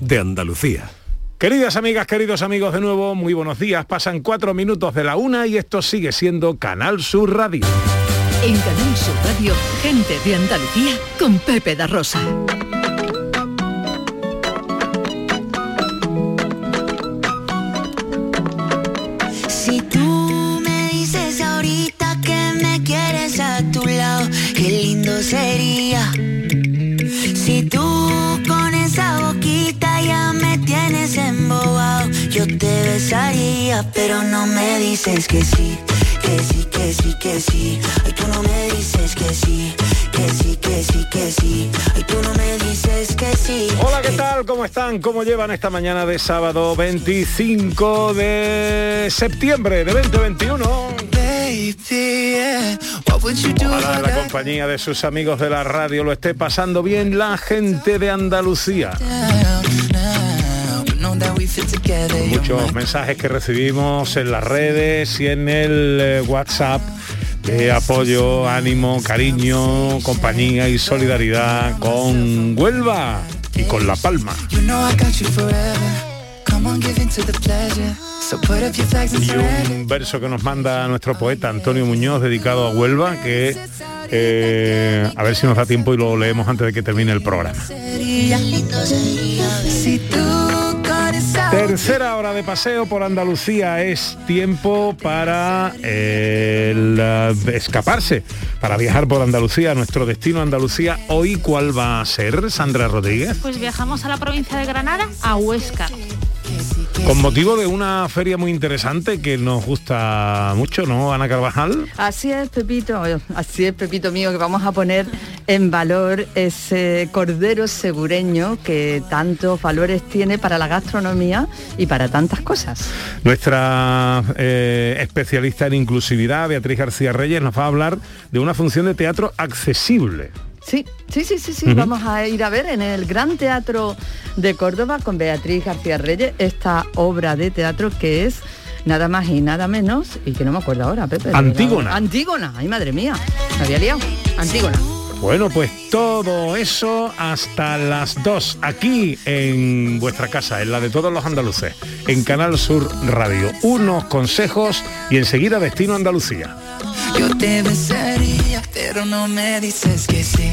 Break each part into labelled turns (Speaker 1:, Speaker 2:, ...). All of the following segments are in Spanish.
Speaker 1: de Andalucía.
Speaker 2: Queridas amigas, queridos amigos, de nuevo, muy buenos días. Pasan cuatro minutos de la una y esto sigue siendo Canal Sur Radio.
Speaker 3: En Canal Sur Radio, gente de Andalucía con Pepe da Rosa.
Speaker 4: Besaría, que.
Speaker 2: Hola, ¿qué tal? ¿Cómo están? ¿Cómo llevan esta mañana de sábado 25 de septiembre de 2021? Ojalá la compañía de sus amigos de la radio lo esté pasando bien la gente de Andalucía. Muchos mensajes que recibimos en las redes y en el eh, WhatsApp de apoyo, ánimo, cariño, compañía y solidaridad con Huelva y con La Palma. Y un verso que nos manda nuestro poeta Antonio Muñoz dedicado a Huelva que eh, a ver si nos da tiempo y lo leemos antes de que termine el programa. Tercera hora de paseo por Andalucía es tiempo para eh, eh, escaparse, para viajar por Andalucía, nuestro destino Andalucía. Hoy, ¿cuál va a ser, Sandra Rodríguez?
Speaker 5: Pues viajamos a la provincia de Granada, a Huesca.
Speaker 2: Con motivo de una feria muy interesante que nos gusta mucho, ¿no, Ana Carvajal?
Speaker 6: Así es, Pepito, así es, Pepito mío, que vamos a poner en valor ese cordero segureño que tantos valores tiene para la gastronomía y para tantas cosas.
Speaker 2: Nuestra eh, especialista en inclusividad, Beatriz García Reyes, nos va a hablar de una función de teatro accesible.
Speaker 6: Sí, sí, sí, sí, sí. Vamos a ir a ver en el Gran Teatro de Córdoba con Beatriz García Reyes esta obra de teatro que es nada más y nada menos, y que no me acuerdo ahora, Pepe.
Speaker 2: Antígona.
Speaker 6: Antígona, ay madre mía, me había liado. Antígona.
Speaker 2: Bueno, pues todo eso hasta las 2, aquí en vuestra casa, en la de todos los andaluces, en Canal Sur Radio. Unos consejos y enseguida Destino Andalucía.
Speaker 4: Yo te besaría, pero no me dices que sí,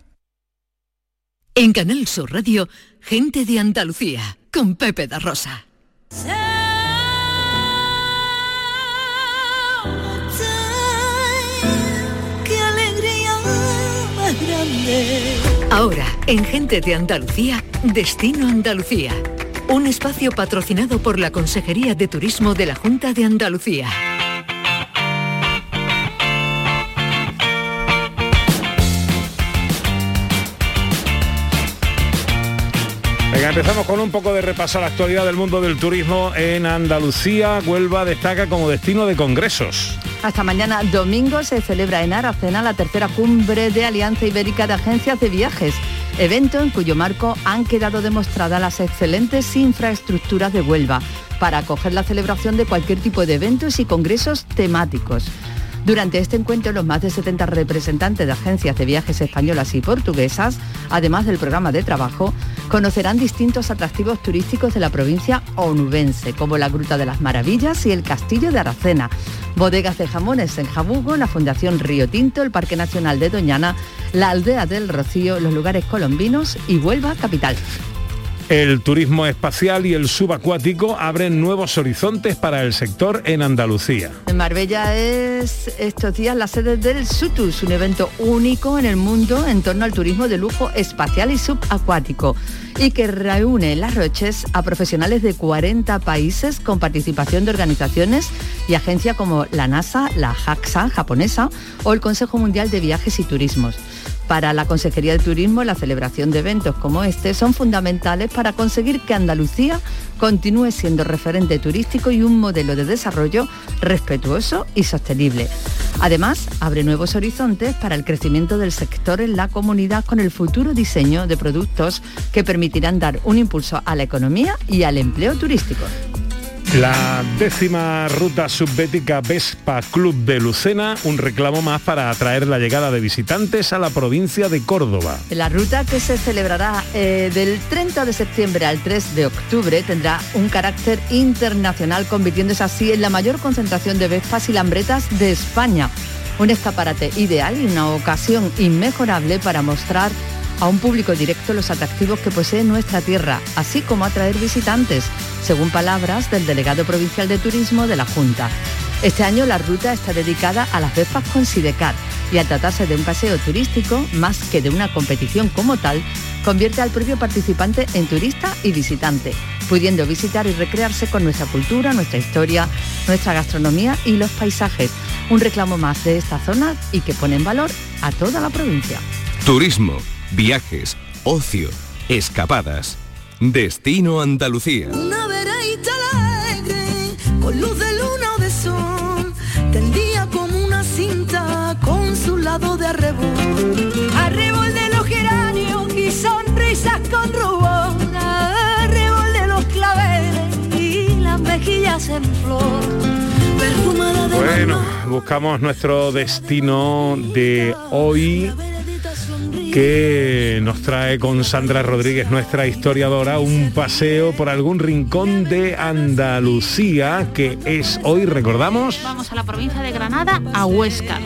Speaker 3: En Canal Sur Radio, gente de Andalucía, con Pepe da Rosa. Ahora, en Gente de Andalucía, Destino Andalucía. Un espacio patrocinado por la Consejería de Turismo de la Junta de Andalucía.
Speaker 2: Empezamos con un poco de repaso a la actualidad del mundo del turismo en Andalucía. Huelva destaca como destino de congresos.
Speaker 6: Hasta mañana domingo se celebra en Aracena la tercera cumbre de Alianza Ibérica de Agencias de Viajes, evento en cuyo marco han quedado demostradas las excelentes infraestructuras de Huelva para acoger la celebración de cualquier tipo de eventos y congresos temáticos. Durante este encuentro, los más de 70 representantes de agencias de viajes españolas y portuguesas, además del programa de trabajo, conocerán distintos atractivos turísticos de la provincia onubense, como la Gruta de las Maravillas y el Castillo de Aracena, bodegas de jamones en Jabugo, la Fundación Río Tinto, el Parque Nacional de Doñana, la Aldea del Rocío, los lugares colombinos y Huelva capital.
Speaker 2: El turismo espacial y el subacuático abren nuevos horizontes para el sector en Andalucía.
Speaker 6: En Marbella es estos días la sede del SUTUS, un evento único en el mundo en torno al turismo de lujo espacial y subacuático y que reúne Las Roches a profesionales de 40 países con participación de organizaciones y agencias como la NASA, la JAXA japonesa o el Consejo Mundial de Viajes y Turismos. Para la Consejería de Turismo, la celebración de eventos como este son fundamentales para conseguir que Andalucía continúe siendo referente turístico y un modelo de desarrollo respetuoso y sostenible. Además, abre nuevos horizontes para el crecimiento del sector en la comunidad con el futuro diseño de productos que permitirán dar un impulso a la economía y al empleo turístico.
Speaker 2: La décima ruta subbética Vespa Club de Lucena, un reclamo más para atraer la llegada de visitantes a la provincia de Córdoba.
Speaker 6: La ruta que se celebrará eh, del 30 de septiembre al 3 de octubre tendrá un carácter internacional, convirtiéndose así en la mayor concentración de Vespas y Lambretas de España. Un escaparate ideal y una ocasión inmejorable para mostrar a un público directo los atractivos que posee nuestra tierra, así como atraer visitantes, según palabras del delegado provincial de turismo de la Junta. Este año la ruta está dedicada a las Vespas con Sidecar y al tratarse de un paseo turístico, más que de una competición como tal, convierte al propio participante en turista y visitante, pudiendo visitar y recrearse con nuestra cultura, nuestra historia, nuestra gastronomía y los paisajes. Un reclamo más de esta zona y que pone en valor a toda la provincia.
Speaker 1: Turismo viajes, ocio, escapadas. Destino Andalucía.
Speaker 7: Una veraita alegre, con luz de luna o de sol, tendía como una cinta con su lado de arrebol. Arrebol de los geranios y sonrisas con rubor, arrebol de los claveles y las mejillas en flor. Perfumada de
Speaker 2: Bueno, buscamos nuestro destino de hoy que nos trae con Sandra Rodríguez, nuestra historiadora, un paseo por algún rincón de Andalucía, que es hoy, recordamos.
Speaker 5: Vamos a la provincia de Granada, a Huesca.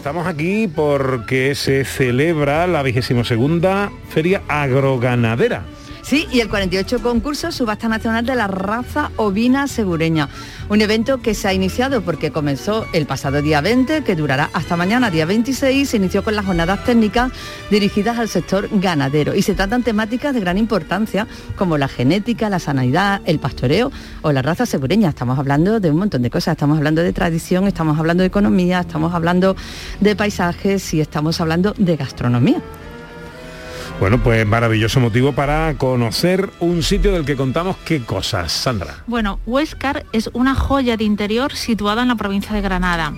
Speaker 2: Estamos aquí porque se celebra la vigésimo segunda Feria Agroganadera.
Speaker 6: Sí, y el 48 concurso Subasta Nacional de la Raza Ovina Segureña. Un evento que se ha iniciado porque comenzó el pasado día 20, que durará hasta mañana, día 26, se inició con las jornadas técnicas dirigidas al sector ganadero. Y se tratan temáticas de gran importancia como la genética, la sanidad, el pastoreo o la raza segureña. Estamos hablando de un montón de cosas. Estamos hablando de tradición, estamos hablando de economía, estamos hablando de paisajes y estamos hablando de gastronomía.
Speaker 2: Bueno, pues maravilloso motivo para conocer un sitio del que contamos qué cosas, Sandra.
Speaker 5: Bueno, Huéscar es una joya de interior situada en la provincia de Granada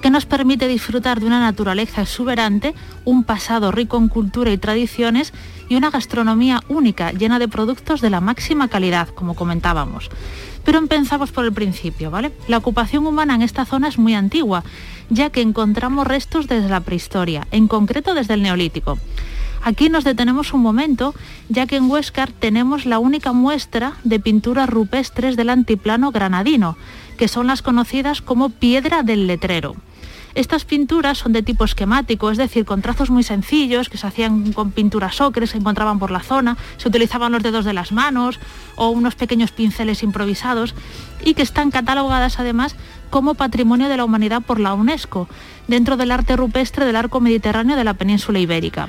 Speaker 5: que nos permite disfrutar de una naturaleza exuberante, un pasado rico en cultura y tradiciones y una gastronomía única, llena de productos de la máxima calidad, como comentábamos. Pero empezamos por el principio, ¿vale? La ocupación humana en esta zona es muy antigua, ya que encontramos restos desde la prehistoria, en concreto desde el Neolítico. Aquí nos detenemos un momento, ya que en Huéscar tenemos la única muestra de pinturas rupestres del antiplano granadino, que son las conocidas como piedra del letrero. Estas pinturas son de tipo esquemático, es decir, con trazos muy sencillos que se hacían con pinturas ocres, se encontraban por la zona, se utilizaban los dedos de las manos o unos pequeños pinceles improvisados y que están catalogadas además como Patrimonio de la Humanidad por la UNESCO, dentro del arte rupestre del arco mediterráneo de la península ibérica.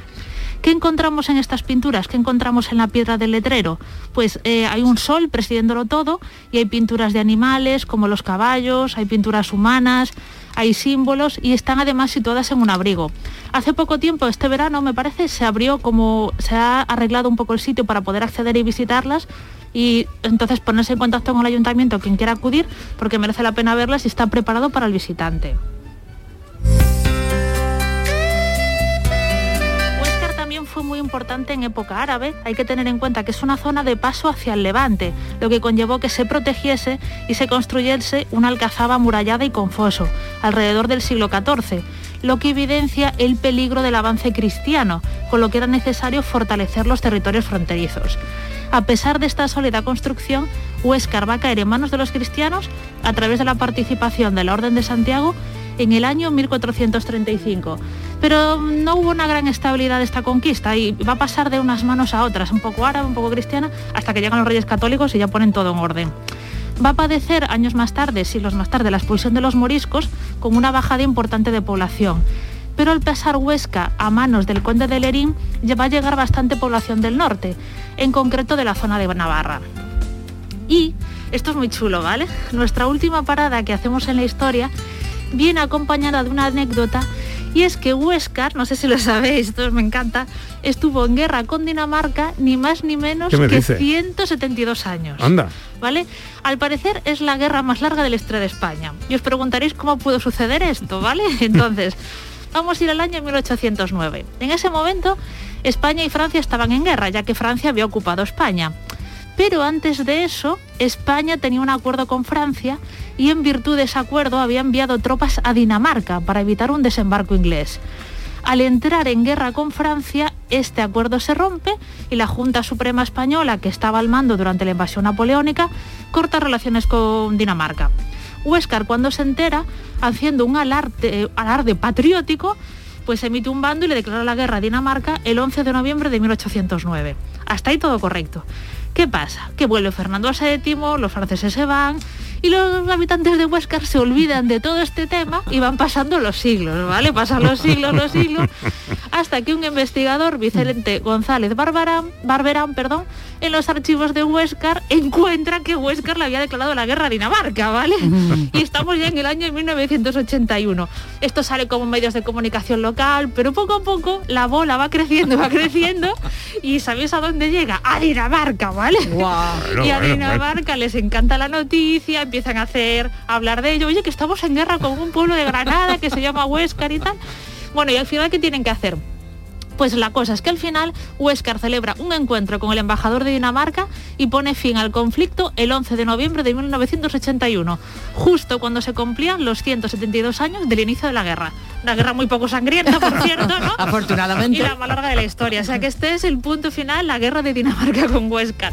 Speaker 5: ¿Qué encontramos en estas pinturas? ¿Qué encontramos en la piedra del letrero? Pues eh, hay un sol presidiéndolo todo y hay pinturas de animales como los caballos, hay pinturas humanas, hay símbolos y están además situadas en un abrigo. Hace poco tiempo, este verano me parece, se abrió como, se ha arreglado un poco el sitio para poder acceder y visitarlas y entonces ponerse en contacto con el ayuntamiento quien quiera acudir porque merece la pena verlas y está preparado para el visitante. Importante en época árabe. Hay que tener en cuenta que es una zona de paso hacia el levante, lo que conllevó que se protegiese y se construyese una alcazaba amurallada y con foso, alrededor del siglo XIV, lo que evidencia el peligro del avance cristiano, con lo que era necesario fortalecer los territorios fronterizos. A pesar de esta sólida construcción, Huéscar va a caer en manos de los cristianos a través de la participación de la Orden de Santiago en el año 1435. Pero no hubo una gran estabilidad de esta conquista y va a pasar de unas manos a otras, un poco árabe, un poco cristiana, hasta que llegan los reyes católicos y ya ponen todo en orden. Va a padecer años más tarde, siglos más tarde, la expulsión de los moriscos con una bajada importante de población. Pero al pasar Huesca a manos del conde de Lerín, ya va a llegar bastante población del norte, en concreto de la zona de Navarra. Y esto es muy chulo, ¿vale? Nuestra última parada que hacemos en la historia viene acompañada de una anécdota y es que Huescar, no sé si lo sabéis, esto me encanta, estuvo en guerra con Dinamarca ni más ni menos que 172 años.
Speaker 2: Anda.
Speaker 5: ¿Vale? Al parecer es la guerra más larga de la historia de España. Y os preguntaréis cómo pudo suceder esto, ¿vale? Entonces, vamos a ir al año 1809. En ese momento, España y Francia estaban en guerra, ya que Francia había ocupado España. Pero antes de eso, España tenía un acuerdo con Francia y en virtud de ese acuerdo había enviado tropas a Dinamarca para evitar un desembarco inglés. Al entrar en guerra con Francia, este acuerdo se rompe y la Junta Suprema Española, que estaba al mando durante la invasión napoleónica, corta relaciones con Dinamarca. Huéscar, cuando se entera, haciendo un alarde, alarde patriótico, pues emite un bando y le declara la guerra a Dinamarca el 11 de noviembre de 1809. Hasta ahí todo correcto. ¿Qué pasa? Que vuelve Fernando a Séptimo, los franceses se van y los habitantes de Huescar se olvidan de todo este tema y van pasando los siglos, ¿vale? Pasan los siglos, los siglos, hasta que un investigador, Vicente González Barberán, Barberán perdón, en los archivos de Huescar encuentra que Huescar le había declarado la guerra a Dinamarca, ¿vale? Y estamos ya en el año 1981. Esto sale como medios de comunicación local, pero poco a poco la bola va creciendo, va creciendo y ¿sabéis a dónde llega? A Dinamarca, ¿vale? y a Dinamarca les encanta la noticia, empiezan a hacer, hablar de ello, oye, que estamos en guerra con un pueblo de Granada que se llama Huescar y tal. Bueno, y al final, ¿qué tienen que hacer? Pues la cosa es que al final Huescar celebra un encuentro con el embajador de Dinamarca y pone fin al conflicto el 11 de noviembre de 1981, justo cuando se cumplían los 172 años del inicio de la guerra. Una guerra muy poco sangrienta, por cierto, ¿no?
Speaker 6: Afortunadamente.
Speaker 5: Y la más larga de la historia. O sea que este es el punto final, la guerra de Dinamarca con Huescar.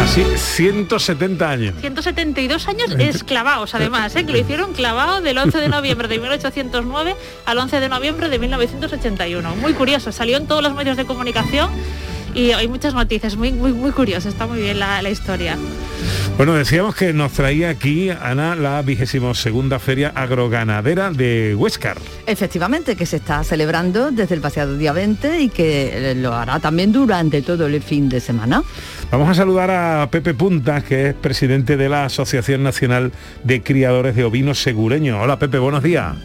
Speaker 2: Así, 170 años.
Speaker 5: 172 años esclavados, además, ¿eh? que lo hicieron clavado del 11 de noviembre de 1809 al 11 de noviembre de 1981. Muy curioso, salió en todos los medios de comunicación y hay muchas noticias, muy, muy, muy curioso, está muy bien la, la historia.
Speaker 2: Bueno, decíamos que nos traía aquí, Ana, la vigésimo segunda feria agroganadera de Huescar.
Speaker 6: Efectivamente, que se está celebrando desde el pasado día 20 y que lo hará también durante todo el fin de semana.
Speaker 2: Vamos a saludar a Pepe Punta, que es presidente de la Asociación Nacional de Criadores de Ovinos Segureños. Hola Pepe, buenos días.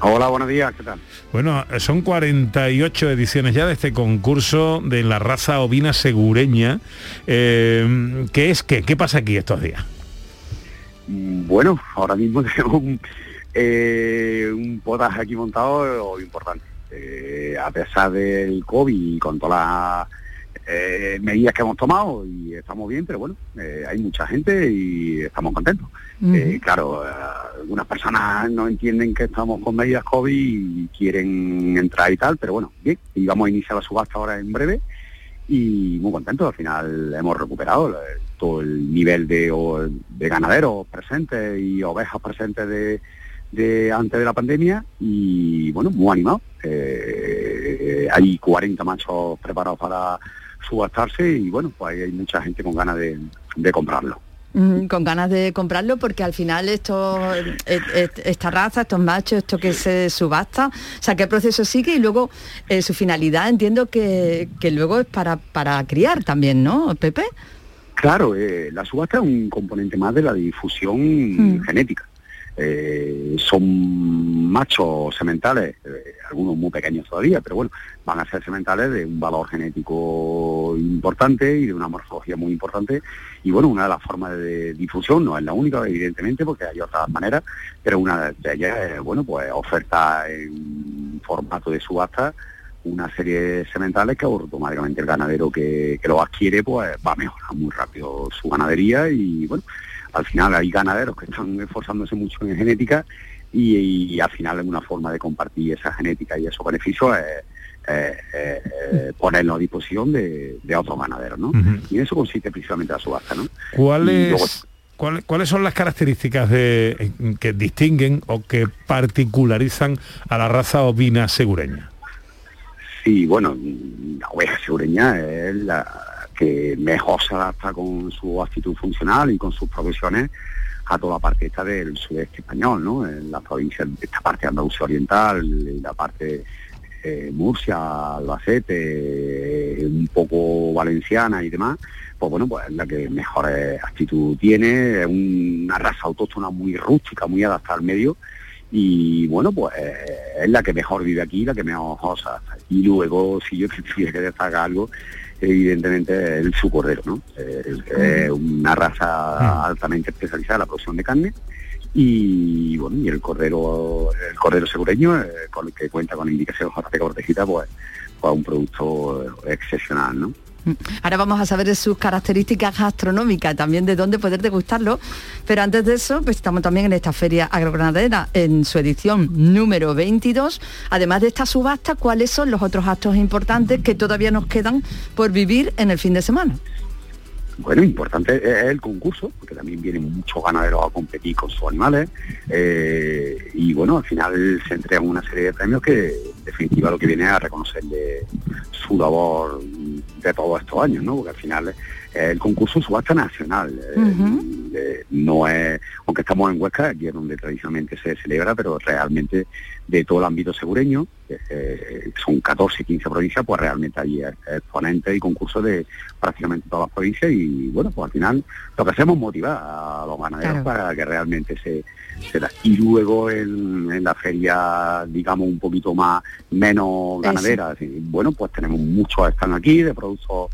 Speaker 8: Hola, buenos días, ¿qué tal?
Speaker 2: Bueno, son 48 ediciones ya de este concurso de la raza ovina segureña. Eh, ¿Qué es qué? ¿Qué pasa aquí estos días?
Speaker 8: Bueno, ahora mismo tenemos un, eh, un potaje aquí montado importante. Eh, a pesar del COVID y con todas las eh, medidas que hemos tomado y estamos bien, pero bueno, eh, hay mucha gente y estamos contentos. Eh, claro, algunas personas no entienden que estamos con medidas COVID y quieren entrar y tal, pero bueno, bien, y vamos a iniciar la subasta ahora en breve y muy contentos, al final hemos recuperado eh, todo el nivel de, de ganaderos presentes y ovejas presentes de, de antes de la pandemia y bueno, muy animados. Eh, hay 40 machos preparados para subastarse y bueno, pues ahí hay mucha gente con ganas de, de comprarlo.
Speaker 6: Mm, con ganas de comprarlo porque al final esto, et- et- esta raza, estos machos, esto que se subasta, o sea, qué proceso sigue y luego eh, su finalidad entiendo que, que luego es para, para criar también, ¿no, Pepe?
Speaker 8: Claro, eh, la subasta es un componente más de la difusión
Speaker 6: Mm.
Speaker 8: genética. Eh, son machos sementales, eh, algunos muy pequeños todavía, pero bueno, van a ser sementales de un valor genético importante y de una morfología muy importante. Y bueno, una de las formas de difusión, no es la única, evidentemente, porque hay otras maneras, pero una de ellas es, bueno, pues oferta en formato de subasta una serie de sementales que automáticamente el ganadero que, que lo adquiere pues va a mejorar muy rápido su ganadería y bueno, al final hay ganaderos que están esforzándose mucho en genética y, al final es una forma de compartir esa genética y esos beneficios es, ponerlo a disposición de, otros ganaderos, ¿no? Y en eso consiste principalmente la subasta, ¿no?
Speaker 2: ¿Cuáles, ¿Cuáles son las características de, que distinguen o que particularizan a la raza ovina segureña?
Speaker 8: Sí, bueno, la oveja segureña es la, que mejor se adapta con su actitud funcional y con sus profesiones a toda la parte esta del sudeste español, ¿no? En la provincia, esta parte Andalucía Oriental, la parte eh, Murcia, Albacete, un poco valenciana y demás, pues bueno, pues es la que mejor actitud tiene, es una raza autóctona muy rústica, muy adaptada al medio, y bueno, pues es la que mejor vive aquí, la que mejor osa. Y luego, si yo tuviera que destacar algo, evidentemente el su cordero, ¿no? Es, una raza altamente especializada en la producción de carne y bueno, y el cordero, el cordero segureño, eh, con el que cuenta con indicación JP Cortejita, pues, pues un producto excepcional, ¿no?
Speaker 6: Ahora vamos a saber de sus características gastronómicas, también de dónde poder degustarlo. Pero antes de eso, pues estamos también en esta feria agrogranadera, en su edición número 22. Además de esta subasta, ¿cuáles son los otros actos importantes que todavía nos quedan por vivir en el fin de semana?
Speaker 8: Bueno, importante es el concurso, porque también vienen muchos ganaderos a competir con sus animales. Eh, y bueno, al final se entregan una serie de premios que en definitiva lo que viene es a reconocerle su labor de todos estos años, ¿no? Porque al final el concurso subasta nacional. Eh, no es, aunque estamos en Huesca, aquí es donde tradicionalmente se celebra, pero realmente de todo el ámbito segureño, eh, son 14, 15 provincias, pues realmente hay exponentes y concursos de prácticamente todas las provincias y bueno, pues al final lo que hacemos es motivar a los ganaderos para que realmente se, se da. Y luego en, la feria, digamos, un poquito más, menos ganadera, bueno, pues tenemos muchos están aquí de productos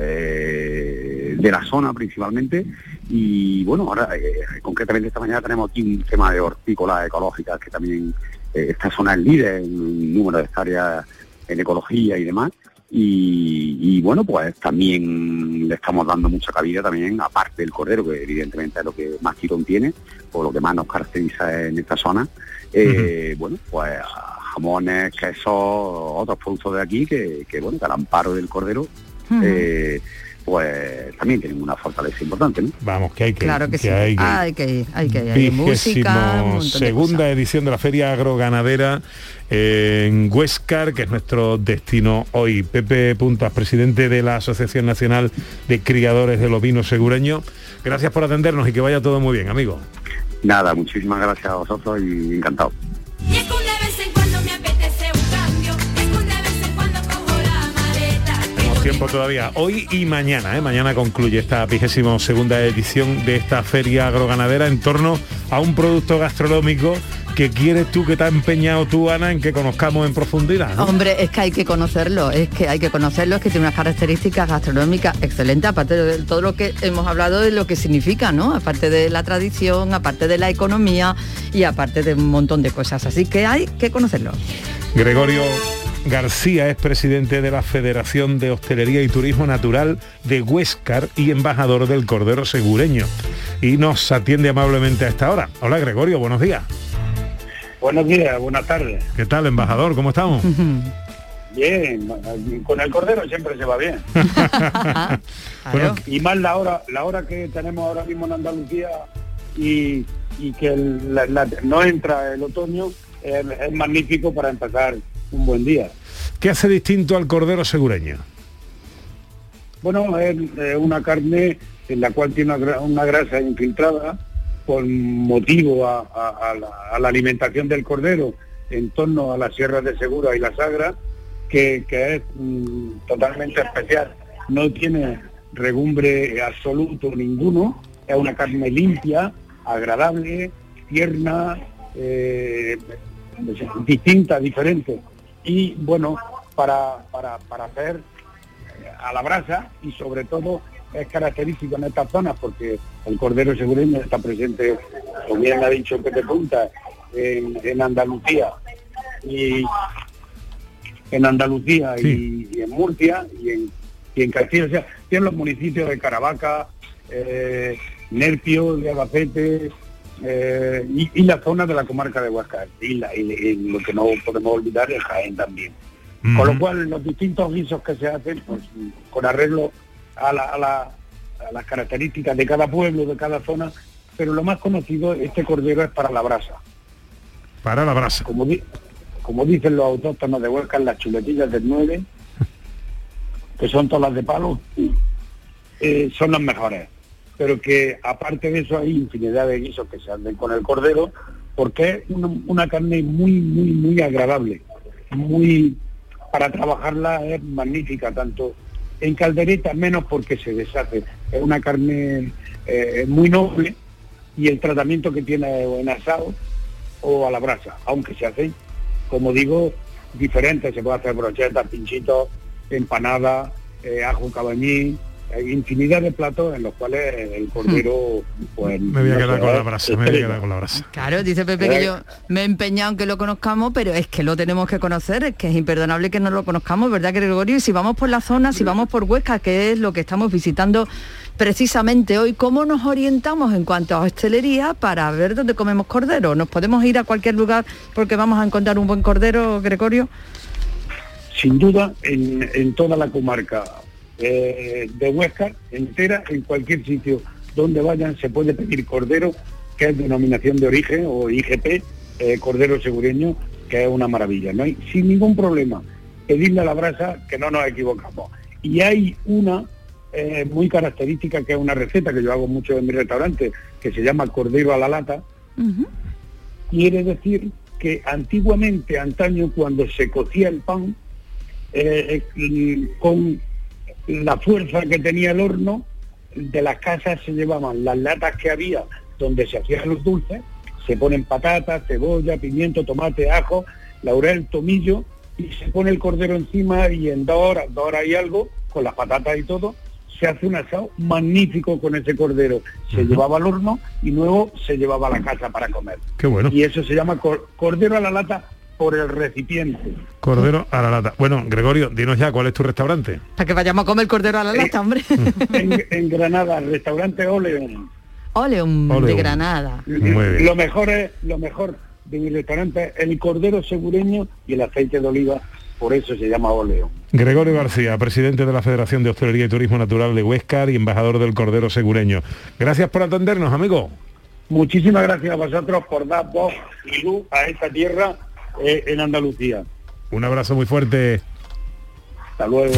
Speaker 8: eh, de la zona principalmente. Y bueno, ahora eh, concretamente esta mañana tenemos aquí un tema de hortícolas ecológicas que también eh, esta zona es líder en número de hectáreas en ecología y demás. Y, bueno, pues también le estamos dando mucha cabida también, aparte del cordero, que evidentemente es lo que más tirón tiene, o lo que más nos caracteriza en esta zona, bueno, pues jamones, quesos, otros productos de aquí que, que bueno, que al amparo del cordero eh, pues también tienen una fortaleza importante.
Speaker 2: Vamos, que hay que,
Speaker 6: claro que, sí. hay que, hay que hay que hay música,
Speaker 2: segunda edición de la Feria Agroganadera en Huescar, que es nuestro destino hoy. Pepe Puntas, presidente de la Asociación Nacional de Criadores de Lobinos Segureño. Gracias por atendernos y que vaya todo muy bien, amigo.
Speaker 8: Nada, muchísimas gracias a vosotros y encantado.
Speaker 2: Tiempo todavía. Hoy y mañana, ¿eh? mañana concluye esta vigésima segunda edición de esta feria agroganadera en torno a un producto gastronómico que quieres tú, que te ha empeñado tú, Ana, en que conozcamos en profundidad.
Speaker 6: Hombre, es que hay que conocerlo, es que hay que conocerlo, es que tiene unas características gastronómicas excelentes, aparte de todo lo que hemos hablado de lo que significa, ¿no? Aparte de la tradición, aparte de la economía y aparte de un montón de cosas. Así que hay que conocerlo.
Speaker 2: Gregorio García es presidente de la Federación de Hostelería y Turismo Natural de Huéscar y embajador del Cordero Segureño. Y nos atiende amablemente a esta hora. Hola Gregorio, buenos días.
Speaker 9: Buenos días, buenas tardes.
Speaker 2: ¿Qué tal, embajador? ¿Cómo estamos?
Speaker 9: Bien, con el cordero siempre se va bien. y más la hora, la hora que tenemos ahora mismo en Andalucía y, que no entra el otoño, es magnífico para empezar un buen día.
Speaker 2: ¿Qué hace distinto al cordero segureño?
Speaker 9: Bueno, es una carne en la cual tiene una, grasa infiltrada por motivo a, la, alimentación del cordero en torno a las sierras de Segura y la Sagra, que, es mm, totalmente especial. No tiene regumbre absoluto ninguno, es una carne limpia, agradable, tierna, distinta, diferente. Y bueno, para, para, para hacer a la brasa y sobre todo es característico en estas zonas porque el cordero segureño está presente, como bien ha dicho Pepe Punta, en, Andalucía. Y en Andalucía y, en Murcia y en, y en Castilla, o sea, tienen los municipios de Caravaca, eh, Nerpio, de Albacete eh, y, la zona de la comarca de Huasca y, lo que no podemos olvidar es Jaén también. Con lo cual los distintos guisos que se hacen, pues con arreglo a, las características de cada pueblo, de cada zona, pero lo más conocido, este cordero es para la brasa.
Speaker 2: Para la brasa.
Speaker 9: Como, como dicen los autóctonos de Huesca, las chuletillas del 9, que son todas las de palo, eh, son las mejores. Pero que aparte de eso hay infinidad de guisos que se hacen con el cordero, porque es una, carne muy, muy, muy agradable, muy para trabajarla es magnífica, tanto en caldereta menos porque se deshace. Es una carne eh, muy noble y el tratamiento que tiene en asado o a la brasa, aunque se hace, como digo, diferente, se puede hacer brochetas, pinchitos, empanada, eh, ajo cabañí, infinidad de platos en los cuales el cordero pues
Speaker 2: me voy a quedar con la brasa me voy a quedar con la brasa.
Speaker 6: Claro dice Pepe que yo me he empeñado en que lo conozcamos pero es que lo tenemos que conocer es que es imperdonable que no lo conozcamos verdad Gregorio y si vamos por la zona si vamos por Huesca que es lo que estamos visitando precisamente hoy cómo nos orientamos en cuanto a hostelería para ver dónde comemos cordero nos podemos ir a cualquier lugar porque vamos a encontrar un buen cordero Gregorio
Speaker 9: sin duda en, en toda la comarca eh, de Huesca entera, en cualquier sitio donde vayan se puede pedir cordero, que es denominación de origen, o IGP, eh, cordero segureño, que es una maravilla. No hay sin ningún problema pedirle a la brasa que no nos equivocamos. Y hay una eh, muy característica que es una receta que yo hago mucho en mi restaurante, que se llama cordero a la lata. Quiere decir que antiguamente, antaño, cuando se cocía el pan, con la fuerza que tenía el horno, de las casas se llevaban las latas que había donde se hacían los dulces, se ponen patatas, cebolla, pimiento, tomate, ajo, laurel, tomillo, y se pone el cordero encima y en dos horas, dos horas y algo, con las patatas y todo, se hace un asado magnífico con ese cordero. Se llevaba al horno y luego se llevaba a la casa para comer.
Speaker 2: Qué bueno.
Speaker 9: Y eso se llama cordero a la lata por el recipiente.
Speaker 2: Cordero a la lata. Bueno, Gregorio, dinos ya cuál es tu restaurante.
Speaker 6: Para que vayamos a comer cordero a la lata, hombre.
Speaker 9: en, Granada, restaurante Oleum.
Speaker 6: Oleum, de Granada.
Speaker 9: Lo mejor es, lo mejor de mi restaurante el cordero segureño y el aceite de oliva, por eso se llama Oleum.
Speaker 2: Gregorio García, presidente de la Federación de Hostelería y Turismo Natural de Huescar y embajador del Cordero Segureño. Gracias por atendernos, amigo.
Speaker 9: Muchísimas gracias a vosotros por dar voz y luz a esta tierra eh, en Andalucía.
Speaker 2: Un abrazo muy fuerte.
Speaker 9: Hasta luego.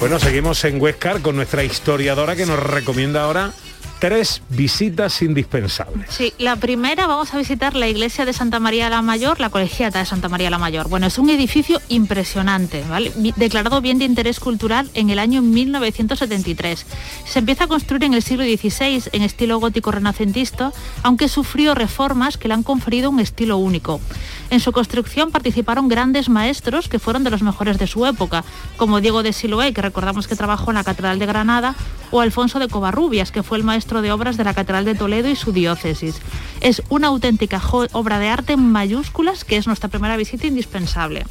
Speaker 2: Bueno, seguimos en Huescar con nuestra historiadora que nos recomienda ahora tres visitas indispensables.
Speaker 5: Sí, la primera vamos a visitar la iglesia de Santa María la Mayor, la colegiata de Santa María la Mayor. Bueno, es un edificio impresionante, declarado bien de interés cultural en el año 1973. Se empieza a construir en el siglo XVI en estilo gótico renacentista, aunque sufrió reformas que le han conferido un estilo único. En su construcción participaron grandes maestros que fueron de los mejores de su época, como Diego de Siloé, que recordamos que trabajó en la Catedral de Granada, o Alfonso de Covarrubias, que fue el maestro de obras de la Catedral de Toledo y su diócesis. Es una auténtica obra de arte en mayúsculas que es nuestra primera visita indispensable.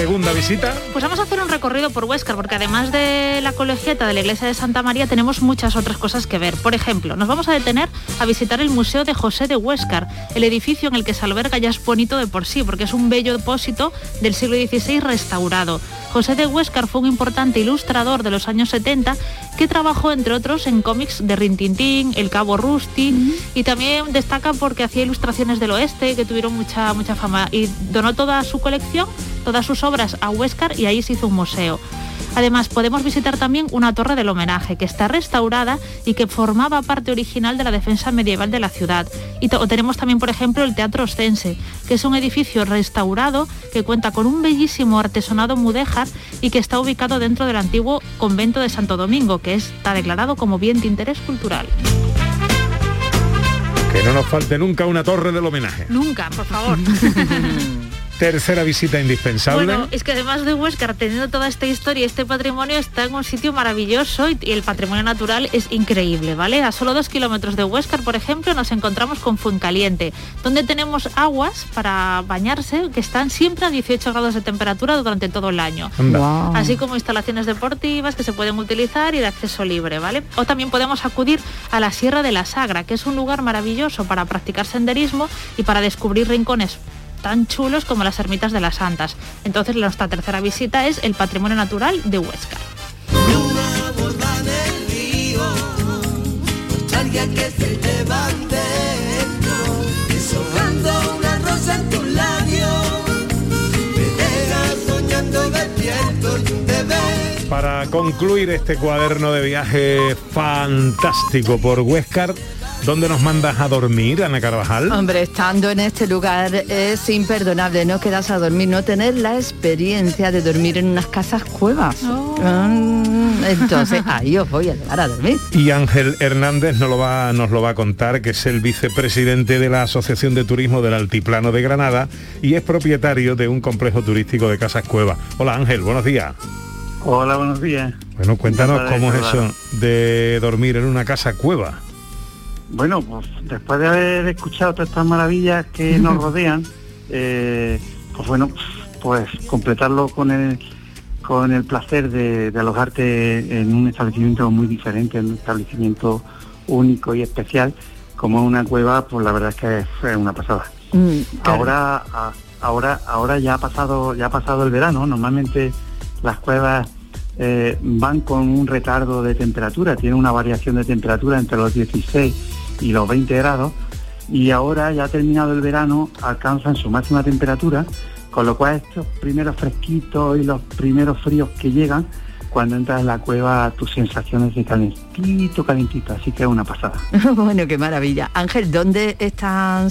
Speaker 2: Segunda visita?
Speaker 5: Pues vamos a hacer un recorrido por Huescar, porque además de la colegiata de la iglesia de Santa María, tenemos muchas otras cosas que ver. Por ejemplo, nos vamos a detener a visitar el Museo de José de Huescar, el edificio en el que se alberga ya es bonito de por sí, porque es un bello depósito del siglo XVI restaurado. José de Huescar fue un importante ilustrador de los años 70 que trabajó, entre otros, en cómics de Rintintín, El Cabo Rusty, y también destaca porque hacía ilustraciones del oeste que tuvieron mucha, mucha fama y donó toda su colección, todas sus obras a Huescar y ahí se hizo un museo. Además, podemos visitar también una torre del homenaje que está restaurada y que formaba parte original de la defensa medieval de la ciudad. Y tenemos también, por ejemplo, el Teatro Ostense, que es un edificio restaurado que cuenta con un bellísimo artesonado mudéjar y que está ubicado dentro del antiguo convento de Santo Domingo, que está declarado como bien de interés cultural.
Speaker 2: Que no nos falte nunca una torre del homenaje.
Speaker 5: Nunca, por favor.
Speaker 2: Tercera visita indispensable.
Speaker 5: Bueno, es que además de Huescar, teniendo toda esta historia y este patrimonio, está en un sitio maravilloso y, el patrimonio natural es increíble, ¿vale? A solo dos kilómetros de Huescar, por ejemplo, nos encontramos con Funcaliente, donde tenemos aguas para bañarse que están siempre a 18 grados de temperatura durante todo el año. Así como instalaciones deportivas que se pueden utilizar y de acceso libre, ¿vale? O también podemos acudir a la Sierra de la Sagra, que es un lugar maravilloso para practicar senderismo y para descubrir rincones tan chulos como las ermitas de las santas. Entonces nuestra tercera visita es el patrimonio natural de Huesca.
Speaker 2: Para concluir este cuaderno de viaje fantástico por Huescar, ¿Dónde nos mandas a dormir, Ana Carvajal?
Speaker 6: Hombre, estando en este lugar es imperdonable no quedarse a dormir, no tener la experiencia de dormir en unas casas cuevas. Oh. Mm, entonces, ahí os voy a llevar a dormir.
Speaker 2: Y Ángel Hernández nos lo, va, nos lo va a contar, que es el vicepresidente de la Asociación de Turismo del Altiplano de Granada y es propietario de un complejo turístico de casas cuevas. Hola Ángel, buenos días.
Speaker 10: Hola, buenos días.
Speaker 2: Bueno, cuéntanos cómo es eso de dormir en una casa cueva.
Speaker 10: Bueno, pues después de haber escuchado todas estas maravillas que nos rodean, eh, pues bueno, pues completarlo con el con el placer de, alojarte en un establecimiento muy diferente, en un establecimiento único y especial, como una cueva, pues la verdad es que es una pasada. Mm, ahora, ahora, ahora ya ha pasado, ya ha pasado el verano. Normalmente las cuevas eh, van con un retardo de temperatura, tienen una variación de temperatura entre los 16 y los 20 grados y ahora ya ha terminado el verano alcanzan su máxima temperatura, con lo cual estos primeros fresquitos y los primeros fríos que llegan, cuando entras en la cueva tus sensaciones de calentito, calentito, así que es una pasada.
Speaker 6: bueno, qué maravilla. Ángel, ¿dónde están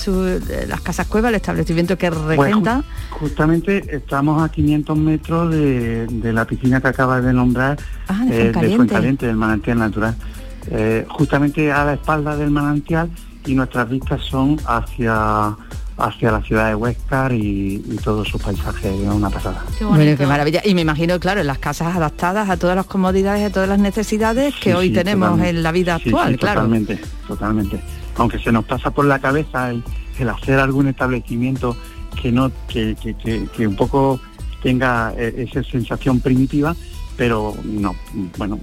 Speaker 6: las casas cuevas, el establecimiento que pues regenta?
Speaker 10: justamente estamos a 500 metros de, la piscina que acabas de nombrar,
Speaker 6: ah, de, eh,
Speaker 10: Fuencaliente, del manantial natural. Eh, justamente a la espalda del manantial y nuestras vistas son hacia hacia la ciudad de Huescar y, todo su paisaje, es una pasada.
Speaker 6: bueno, qué maravilla. Y me imagino, claro, en las casas adaptadas a todas las comodidades, a todas las necesidades que hoy tenemos en la vida actual, claro.
Speaker 10: Totalmente, totalmente. Aunque se nos pasa por la cabeza el, hacer algún establecimiento que no, que, que un poco tenga eh, esa sensación primitiva, pero no, bueno,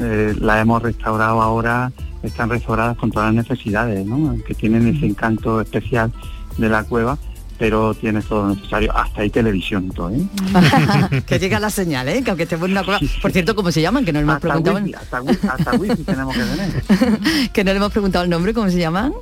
Speaker 10: eh, la hemos restaurado ahora, están restauradas con todas las necesidades, ¿no? que tienen ese encanto especial de la cueva pero tiene todo lo necesario, hasta hay televisión todo, ¿eh?
Speaker 6: que llega la señal, ¿eh? Que aunque estemos en una cueva. Por cierto, ¿cómo se llaman? Que no le hemos preguntado.
Speaker 10: hasta, wifi tenemos que tener.
Speaker 6: que no le hemos preguntado el nombre, ¿cómo se llaman?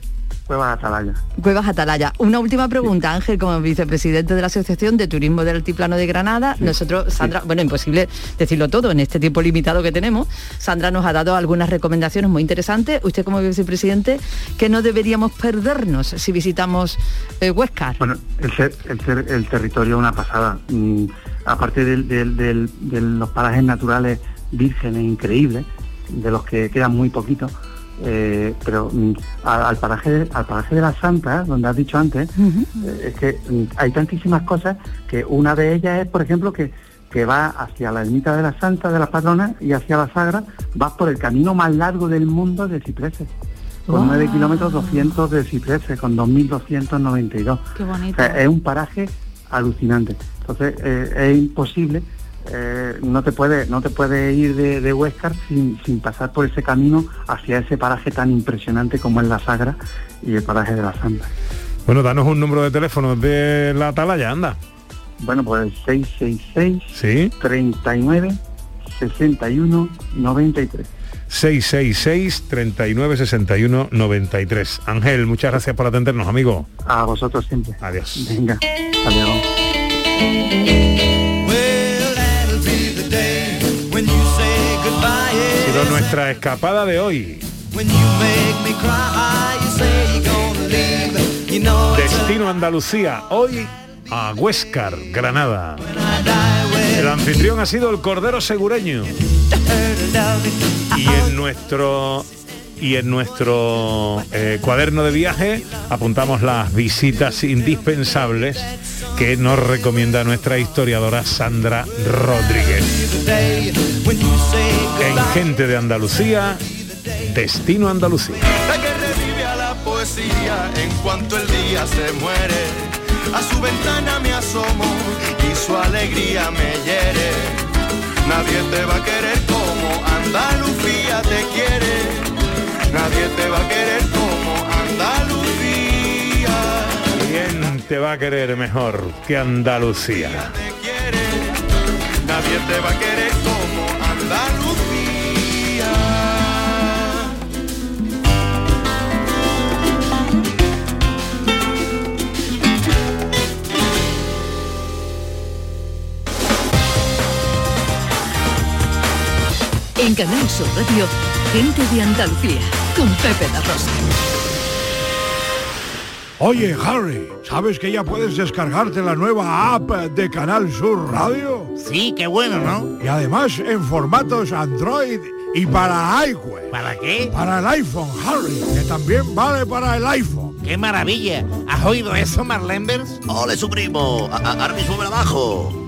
Speaker 10: Cuevas Atalaya.
Speaker 6: Cuevas Atalaya. Una última pregunta, Ángel, como vicepresidente de la Asociación de Turismo del Altiplano de Granada. Nosotros, Sandra, bueno, imposible decirlo todo en este tiempo limitado que tenemos. Sandra nos ha dado algunas recomendaciones muy interesantes. Usted como vicepresidente, que no deberíamos perdernos si visitamos eh, Huescar?
Speaker 10: Bueno, el, territorio es una pasada. Mm, aparte de los parajes naturales vírgenes increíbles, de los que quedan muy poquitos, eh, pero mm, al, paraje, al paraje de la Santa, donde has dicho antes, eh, es que mm, hay tantísimas cosas que una de ellas es, por ejemplo, que, que va hacia la ermita de la Santa, de la Patrona, y hacia la Sagra, vas por el camino más largo del mundo de cipreses. Con 9 kilómetros 200 de cipreses, con 2.292. es un paraje alucinante. Entonces, eh, es imposible eh, no te puede no te puede ir de, de Huescar sin, sin, pasar por ese camino hacia ese paraje tan impresionante como es la Sagra y el paraje de la Santa.
Speaker 2: Bueno, danos un número de teléfono de la Atalaya, anda.
Speaker 10: Bueno, pues 666 ¿Sí? 39 61 93.
Speaker 2: 666 39 61 93. Ángel, muchas gracias por atendernos, amigo.
Speaker 10: A vosotros siempre.
Speaker 2: Adiós.
Speaker 10: Venga, adiós.
Speaker 2: Nuestra escapada de hoy. Destino Andalucía, hoy a Huéscar, Granada. El anfitrión ha sido el Cordero Segureño. Y en nuestro y en nuestro eh, cuaderno de viaje apuntamos las visitas indispensables que nos recomienda nuestra historiadora Sandra Rodríguez. En Gente de Andalucía, Destino Andalucía.
Speaker 11: poesía en cuanto el día se muere. A su ventana me asomo y su alegría me hiere. Nadie te va a querer como Andalucía te quiere Nadie te va a querer como Andalucía.
Speaker 2: ¿Quién te va a querer mejor que Andalucía?
Speaker 11: Nadie te va a querer como Andalucía.
Speaker 3: En Canal Sur Radio, Gente de Andalucía, con Pepe la Rosa.
Speaker 12: Oye, Harry, ¿sabes que ya puedes descargarte la nueva app de Canal Sur Radio?
Speaker 13: Sí, qué bueno, ¿no?
Speaker 12: Y además en formatos Android y para iWeb.
Speaker 13: ¿Para qué?
Speaker 12: Para el iPhone, Harry, que también vale para el iPhone.
Speaker 13: ¡Qué maravilla! ¿Has oído eso, Marlembers?
Speaker 14: ¡Ole, su primo! ¡Ahora mismo me la bajo!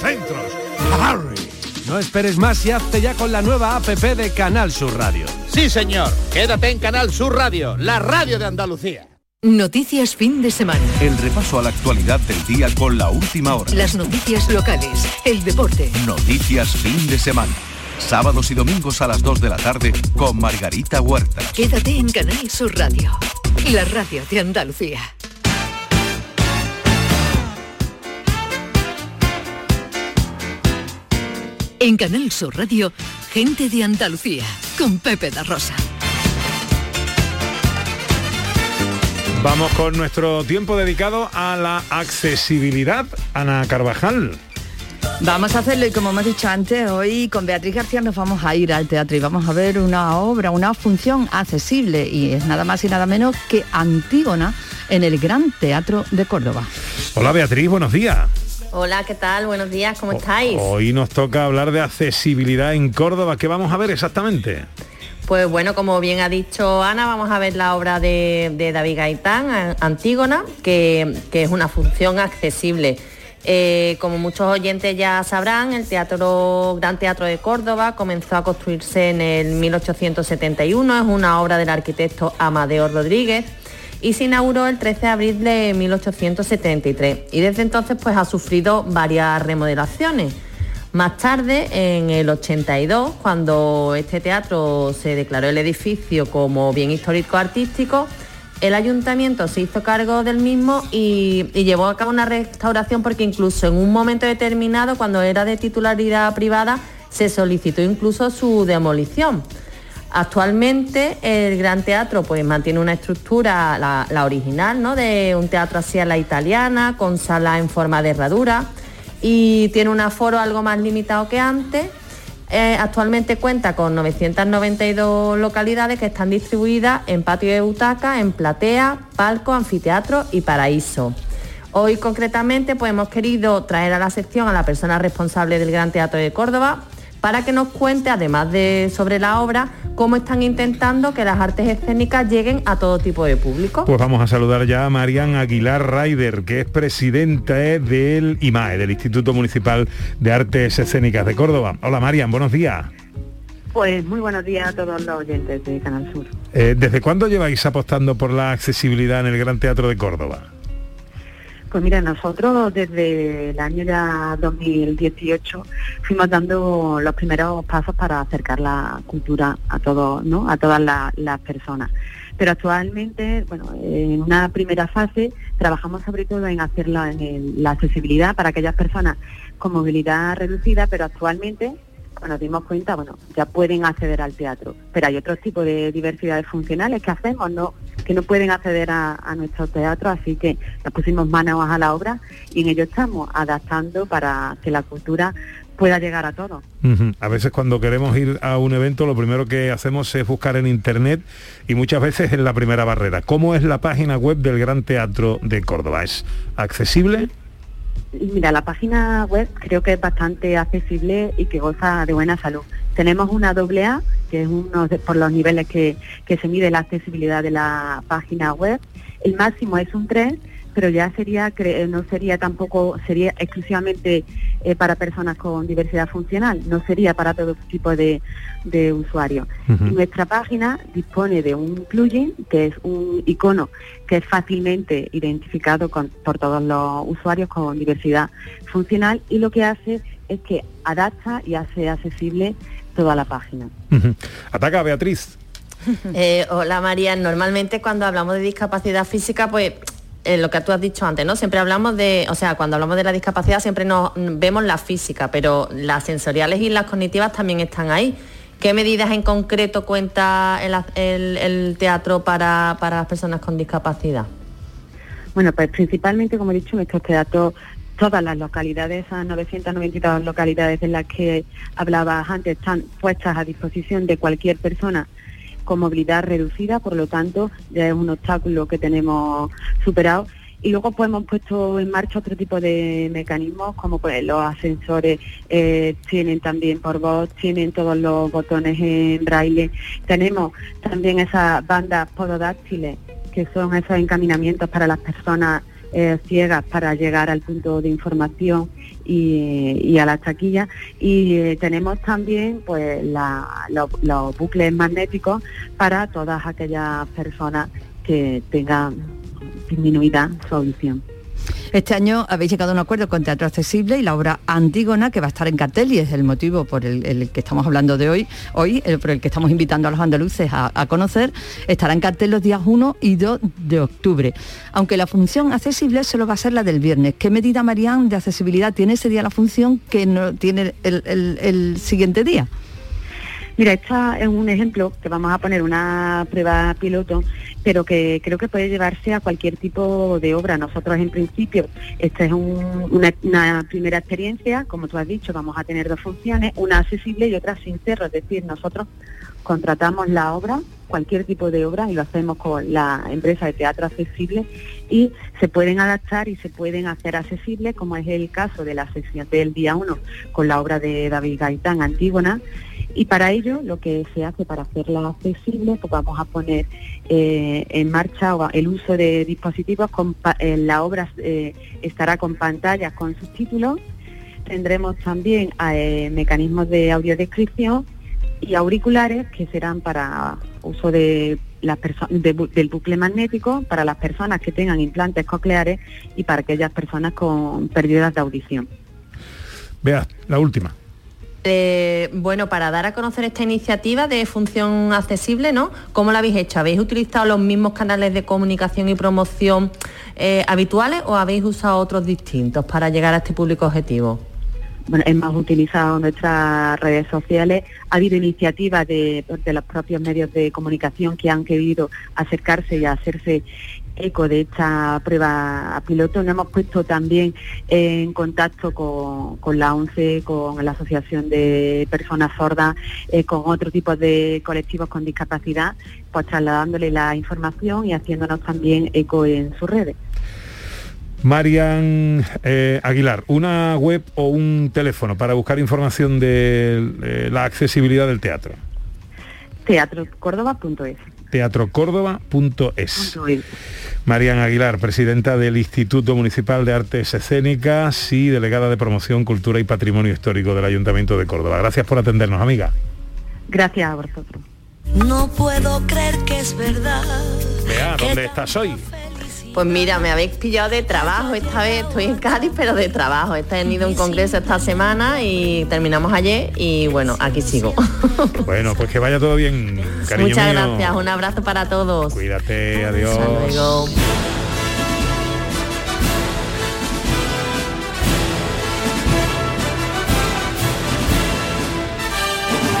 Speaker 12: centros. Harry.
Speaker 15: No esperes más y hazte ya con la nueva APP de Canal Sur Radio.
Speaker 16: Sí, señor. Quédate en Canal Sur Radio, la radio de Andalucía.
Speaker 3: Noticias fin de semana.
Speaker 17: El repaso a la actualidad del día con la última hora.
Speaker 3: Las noticias locales, el deporte.
Speaker 17: Noticias fin de semana. Sábados y domingos a las 2 de la tarde con Margarita Huerta.
Speaker 3: Quédate en Canal Sur Radio, la radio de Andalucía. En Canal Sur Radio, gente de Andalucía, con Pepe da Rosa.
Speaker 2: Vamos con nuestro tiempo dedicado a la accesibilidad. Ana Carvajal.
Speaker 6: Vamos a hacerlo y como hemos dicho antes, hoy con Beatriz García nos vamos a ir al teatro y vamos a ver una obra, una función accesible y es nada más y nada menos que Antígona en el Gran Teatro de Córdoba.
Speaker 2: Hola Beatriz, buenos días.
Speaker 18: Hola, ¿qué tal? Buenos días, ¿cómo estáis?
Speaker 2: Hoy nos toca hablar de accesibilidad en Córdoba. ¿Qué vamos a ver exactamente?
Speaker 18: Pues bueno, como bien ha dicho Ana, vamos a ver la obra de, de David Gaitán, Antígona, que, que, es una función accesible. Eh, como muchos oyentes ya sabrán, el Teatro Gran Teatro de Córdoba comenzó a construirse en el 1871, es una obra del arquitecto Amadeo Rodríguez y se inauguró el 13 de abril de 1873 y desde entonces pues ha sufrido varias remodelaciones. Más tarde, en el 82, cuando este teatro se declaró el edificio como bien histórico artístico, el ayuntamiento se hizo cargo del mismo y, y, llevó a cabo una restauración porque incluso en un momento determinado, cuando era de titularidad privada, se solicitó incluso su demolición. Actualmente el Gran Teatro pues mantiene una estructura, la, original, ¿no? de un teatro así a la italiana, con sala en forma de herradura y tiene un aforo algo más limitado que antes. Eh, actualmente cuenta con 992 localidades que están distribuidas en patio de butaca, en platea, palco, anfiteatro y paraíso. Hoy concretamente pues, hemos querido traer a la sección a la persona responsable del Gran Teatro de Córdoba para que nos cuente, además de sobre la obra, cómo están intentando que las artes escénicas lleguen a todo tipo de público.
Speaker 2: Pues vamos a saludar ya a Marian Aguilar Raider, que es presidenta del IMAE, del Instituto Municipal de Artes Escénicas de Córdoba. Hola Marian, buenos días.
Speaker 19: Pues muy buenos días a todos los oyentes de Canal Sur.
Speaker 2: Eh, ¿Desde cuándo lleváis apostando por la accesibilidad en el Gran Teatro de Córdoba?
Speaker 19: Pues mira, nosotros desde el año ya 2018 fuimos dando los primeros pasos para acercar la cultura a todos, ¿no? A todas la- las personas. Pero actualmente, bueno, en una primera fase trabajamos sobre todo en hacerla en la accesibilidad para aquellas personas con movilidad reducida, pero actualmente nos dimos cuenta, bueno, ya pueden acceder al teatro, pero hay otros tipos de diversidades funcionales que hacemos, no que no pueden acceder a, a nuestro teatro, así que nos pusimos manos a la obra y en ello estamos adaptando para que la cultura pueda llegar a todos.
Speaker 2: A veces cuando queremos ir a un evento lo primero que hacemos es buscar en internet y muchas veces es la primera barrera. ¿Cómo es la página web del Gran Teatro de Córdoba? ¿Es accesible?
Speaker 19: Mira, la página web creo que es bastante accesible y que goza de buena salud. Tenemos una doble A, que es uno de, por los niveles que, que se mide la accesibilidad de la página web. El máximo es un 3, pero ya sería cre- no sería tampoco sería exclusivamente eh, para personas con diversidad funcional, no sería para todo tipo de, de usuarios. Y nuestra página dispone de un plugin que es un icono que es fácilmente identificado con- por todos los usuarios con diversidad funcional y lo que hace es que adapta y hace accesible toda la página.
Speaker 2: Ataca Beatriz.
Speaker 18: Eh, hola María, normalmente cuando hablamos de discapacidad física, pues eh, lo que tú has dicho antes, ¿no? Siempre hablamos de, o sea, cuando hablamos de la discapacidad siempre nos mm, vemos la física, pero las sensoriales y las cognitivas también están ahí. ¿Qué medidas en concreto cuenta el, teatro para, para las personas con discapacidad?
Speaker 19: Bueno, pues principalmente, como he dicho, nuestros teatros, todas las localidades, esas 992 localidades en las que hablabas antes, están puestas a disposición de cualquier persona con movilidad reducida, por lo tanto, ya es un obstáculo que tenemos superado. Y luego pues hemos puesto en marcha otro tipo de mecanismos, como pues los ascensores eh, tienen también por voz, tienen todos los botones en braille. Tenemos también esas bandas pododáctiles, que son esos encaminamientos para las personas eh, ciegas para llegar al punto de información y, y a las taquillas. Y eh, tenemos también pues la- lo- los bucles magnéticos para todas aquellas personas que tengan disminuida su audición.
Speaker 6: Este año habéis llegado a un acuerdo con Teatro Accesible y la obra Antígona, que va a estar en cartel y es el motivo por el, que estamos hablando de hoy, hoy por el que estamos invitando a los andaluces a, conocer, estará en cartel los días 1 y 2 de octubre. Aunque la función accesible solo va a ser la del viernes. ¿Qué medida, Marían, de accesibilidad tiene ese día la función que no tiene el siguiente día?
Speaker 19: Mira, esta es un ejemplo que vamos a poner una prueba piloto, pero que creo que puede llevarse a cualquier tipo de obra. Nosotros en principio, esta es un- una, una primera experiencia, como tú has dicho, vamos a tener dos funciones, una accesible y otra sin cerro, es decir, nosotros contratamos la obra, cualquier tipo de obra, y lo hacemos con la empresa de teatro accesible y se pueden adaptar y se pueden hacer accesibles, como es el caso de la sesión del día 1 con la obra de David Gaitán, Antígona, y para ello lo que se hace para hacerla accesible, pues vamos a poner eh, en marcha el uso de dispositivos, eh, la obra eh, estará con pantallas con subtítulos, tendremos también mecanismos de audiodescripción y auriculares que serán para uso de las de bu- del bucle magnético para las personas que tengan implantes cocleares y para aquellas personas con pérdidas de audición.
Speaker 2: Vea, la última.
Speaker 18: Eh, bueno, para dar a conocer esta iniciativa de función accesible, ¿no? ¿Cómo la habéis hecho? ¿Habéis utilizado los mismos canales de comunicación y promoción eh, habituales o habéis usado otros distintos para llegar a este público objetivo?
Speaker 19: Bueno, hemos utilizado nuestras redes sociales, ha habido iniciativas de, de los propios medios de comunicación que han querido acercarse y hacerse eco de esta prueba piloto. Nos hemos puesto también en contacto con, con la ONCE, con la Asociación de Personas Sordas, eh, con otro tipo de colectivos con discapacidad, pues trasladándole la información y haciéndonos también eco en sus redes.
Speaker 2: Marian eh, Aguilar, una web o un teléfono para buscar información de eh, la accesibilidad del teatro.
Speaker 19: teatrocórdoba.es.
Speaker 2: teatrocórdoba.es. Marian Aguilar, presidenta del Instituto Municipal de Artes Escénicas y delegada de Promoción, Cultura y Patrimonio Histórico del Ayuntamiento de Córdoba. Gracias por atendernos, amiga.
Speaker 19: Gracias a vosotros.
Speaker 7: No puedo creer que es verdad.
Speaker 2: Vea, ¿dónde estás hoy?
Speaker 18: Pues mira, me habéis pillado de trabajo esta vez, estoy en Cádiz, pero de trabajo. He tenido un congreso esta semana y terminamos ayer y bueno, aquí sigo.
Speaker 2: Bueno, pues que vaya todo bien, cariño
Speaker 18: Muchas
Speaker 2: mío.
Speaker 18: gracias, un abrazo para todos.
Speaker 2: Cuídate, adiós.
Speaker 18: Hasta luego.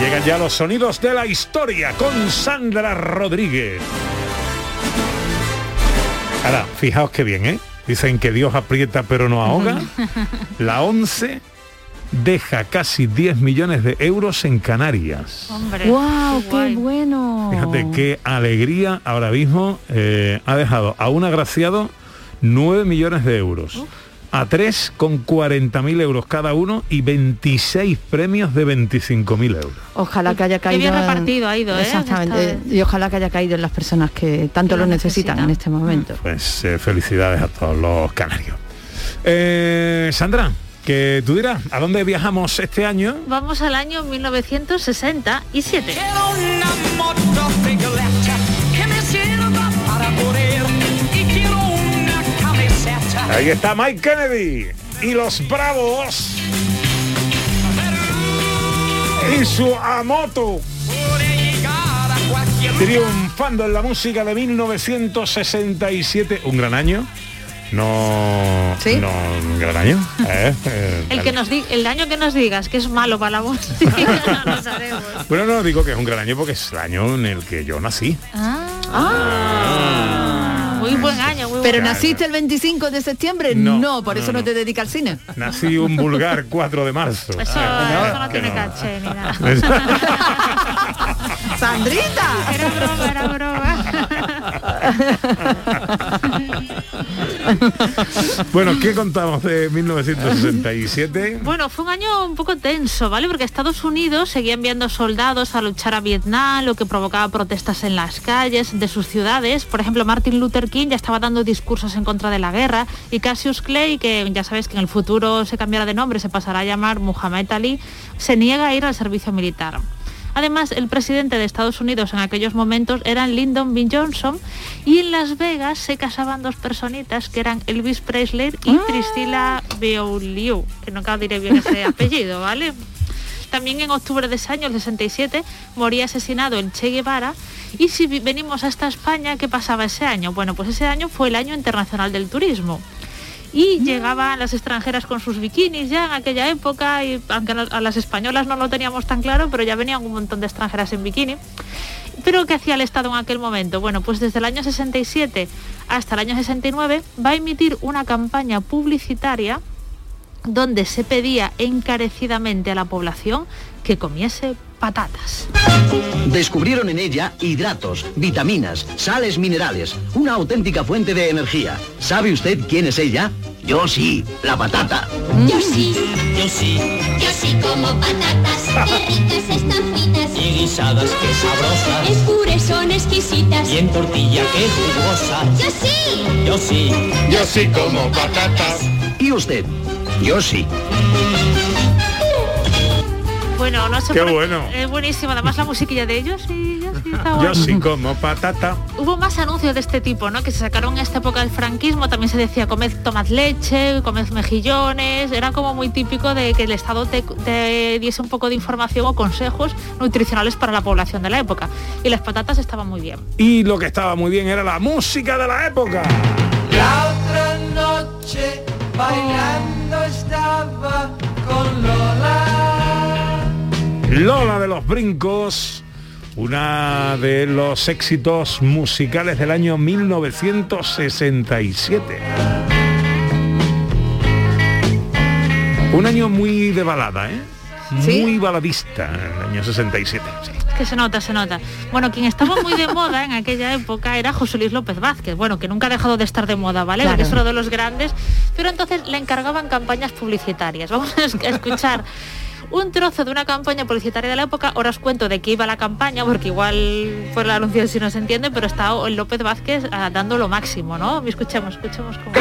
Speaker 2: Llegan ya los sonidos de la historia con Sandra Rodríguez. Ahora, fijaos qué bien, ¿eh? Dicen que Dios aprieta pero no ahoga. La 11 deja casi 10 millones de euros en Canarias.
Speaker 5: Hombre,
Speaker 6: ¡Wow! ¡Qué bueno!
Speaker 2: Fíjate qué alegría ahora mismo eh, ha dejado a un agraciado 9 millones de euros. A tres con 40.000 euros cada uno y 26 premios de 25.000 euros.
Speaker 6: Ojalá que haya
Speaker 5: Qué
Speaker 6: caído.
Speaker 5: bien
Speaker 6: en-
Speaker 5: repartido ha ido, ¿eh?
Speaker 6: Exactamente. Y ojalá que haya caído en las personas que tanto lo necesitan en este momento.
Speaker 2: Pues eh, felicidades a todos los canarios. Eh, Sandra, que tú dirás, ¿a dónde viajamos este año?
Speaker 5: Vamos al año 1967.
Speaker 2: Ahí está Mike Kennedy y los Bravos. Y su Amoto. Triunfando en la música de 1967. Un gran año. No,
Speaker 5: ¿Sí?
Speaker 2: no un gran año. ¿eh? Eh,
Speaker 5: El que nos di- el año que nos digas que es malo para la voz. no lo sabemos.
Speaker 2: Bueno, no digo que es un gran año porque es el año en el que yo nací.
Speaker 5: Ah. Muy buen año,
Speaker 6: Pero naciste el 25 de septiembre,
Speaker 2: No,
Speaker 6: no, por eso
Speaker 2: no,
Speaker 6: te dedica al cine.
Speaker 2: Nací un vulgar 4 de marzo.
Speaker 5: Eso, eso no
Speaker 2: que
Speaker 5: tiene
Speaker 2: no.
Speaker 5: caché ni nada.
Speaker 6: ¡Sandrita!
Speaker 5: Era broma, era broma.
Speaker 2: Bueno, ¿qué contamos de 1967?
Speaker 5: Bueno, fue un año un poco tenso, ¿vale? Porque Estados Unidos seguía enviando soldados a luchar a Vietnam, lo que provocaba protestas en las calles de sus ciudades. Por ejemplo, Martin Luther King ya estaba dando discursos en contra de la guerra y Cassius Clay, que ya sabes que en el futuro se cambiará de nombre, se pasará a llamar Muhammad Ali, se niega a ir al servicio militar. Además, el presidente de Estados Unidos en aquellos momentos era Lyndon B. Johnson y en Las Vegas se casaban dos personitas que eran Elvis Presley y Priscilla Beaulieu, que nunca diré bien ese apellido, ¿vale? También en octubre de ese año, el 67, moría asesinado el Che Guevara. Y si venimos hasta España, ¿qué pasaba ese año? Bueno, pues ese año fue el año internacional del turismo. Y llegaban las extranjeras con sus bikinis ya en aquella época, y aunque a las españolas no lo teníamos tan claro, pero ya venían un montón de extranjeras en bikini. ¿Pero qué hacía el Estado en aquel momento? Bueno, pues desde el año 67 hasta el año 69 va a emitir una campaña publicitaria donde se pedía encarecidamente a la población que comiese patatas.
Speaker 20: Descubrieron en ella hidratos, vitaminas, sales minerales, una auténtica fuente de energía. ¿Sabe usted quién es ella? Yo sí, la patata.
Speaker 7: Yo sí, yo sí, yo sí como patatas, qué ricas están fritas.
Speaker 21: Y guisadas, qué sabrosas.
Speaker 7: Es puré, son exquisitas.
Speaker 21: Y en tortilla, qué jugosa.
Speaker 7: Yo sí.
Speaker 21: Yo sí.
Speaker 20: Yo sí como patatas. ¿Y usted? Yo sí.
Speaker 5: Bueno, no sé
Speaker 2: Qué
Speaker 5: por qué-
Speaker 2: bueno.
Speaker 5: Es buenísimo, además la musiquilla de ellos sí, yo sí, está guay.
Speaker 2: Yo sí como patata.
Speaker 5: Hubo más anuncios de este tipo, ¿no? Que se sacaron en esta época del franquismo, también se decía comed, tomad leche, comed mejillones, era como muy típico de que el Estado te, te diese un poco de información o consejos nutricionales para la población de la época. Y las patatas estaban muy bien.
Speaker 2: Y lo que estaba muy bien era la música de la época.
Speaker 7: La otra noche bailando estaba con Lola.
Speaker 2: Lola de los Brincos, una de los éxitos musicales del año 1967. Un año muy de balada, ¿eh? Muy baladista, el año 67. sí.
Speaker 5: Es que se nota, se nota. Bueno, quien estaba muy de moda en aquella época era José Luis López Vázquez, bueno, que nunca ha dejado de estar de moda, ¿vale?
Speaker 6: Claro.
Speaker 5: Porque es uno de los grandes, pero entonces le encargaban campañas publicitarias. Vamos a escuchar un trozo de una campaña publicitaria de la época, ahora os cuento de qué iba la campaña, porque igual por la anuncio si no se entiende, pero está López Vázquez ah, dando lo máximo, ¿no? Escuchemos, escuchemos cómo...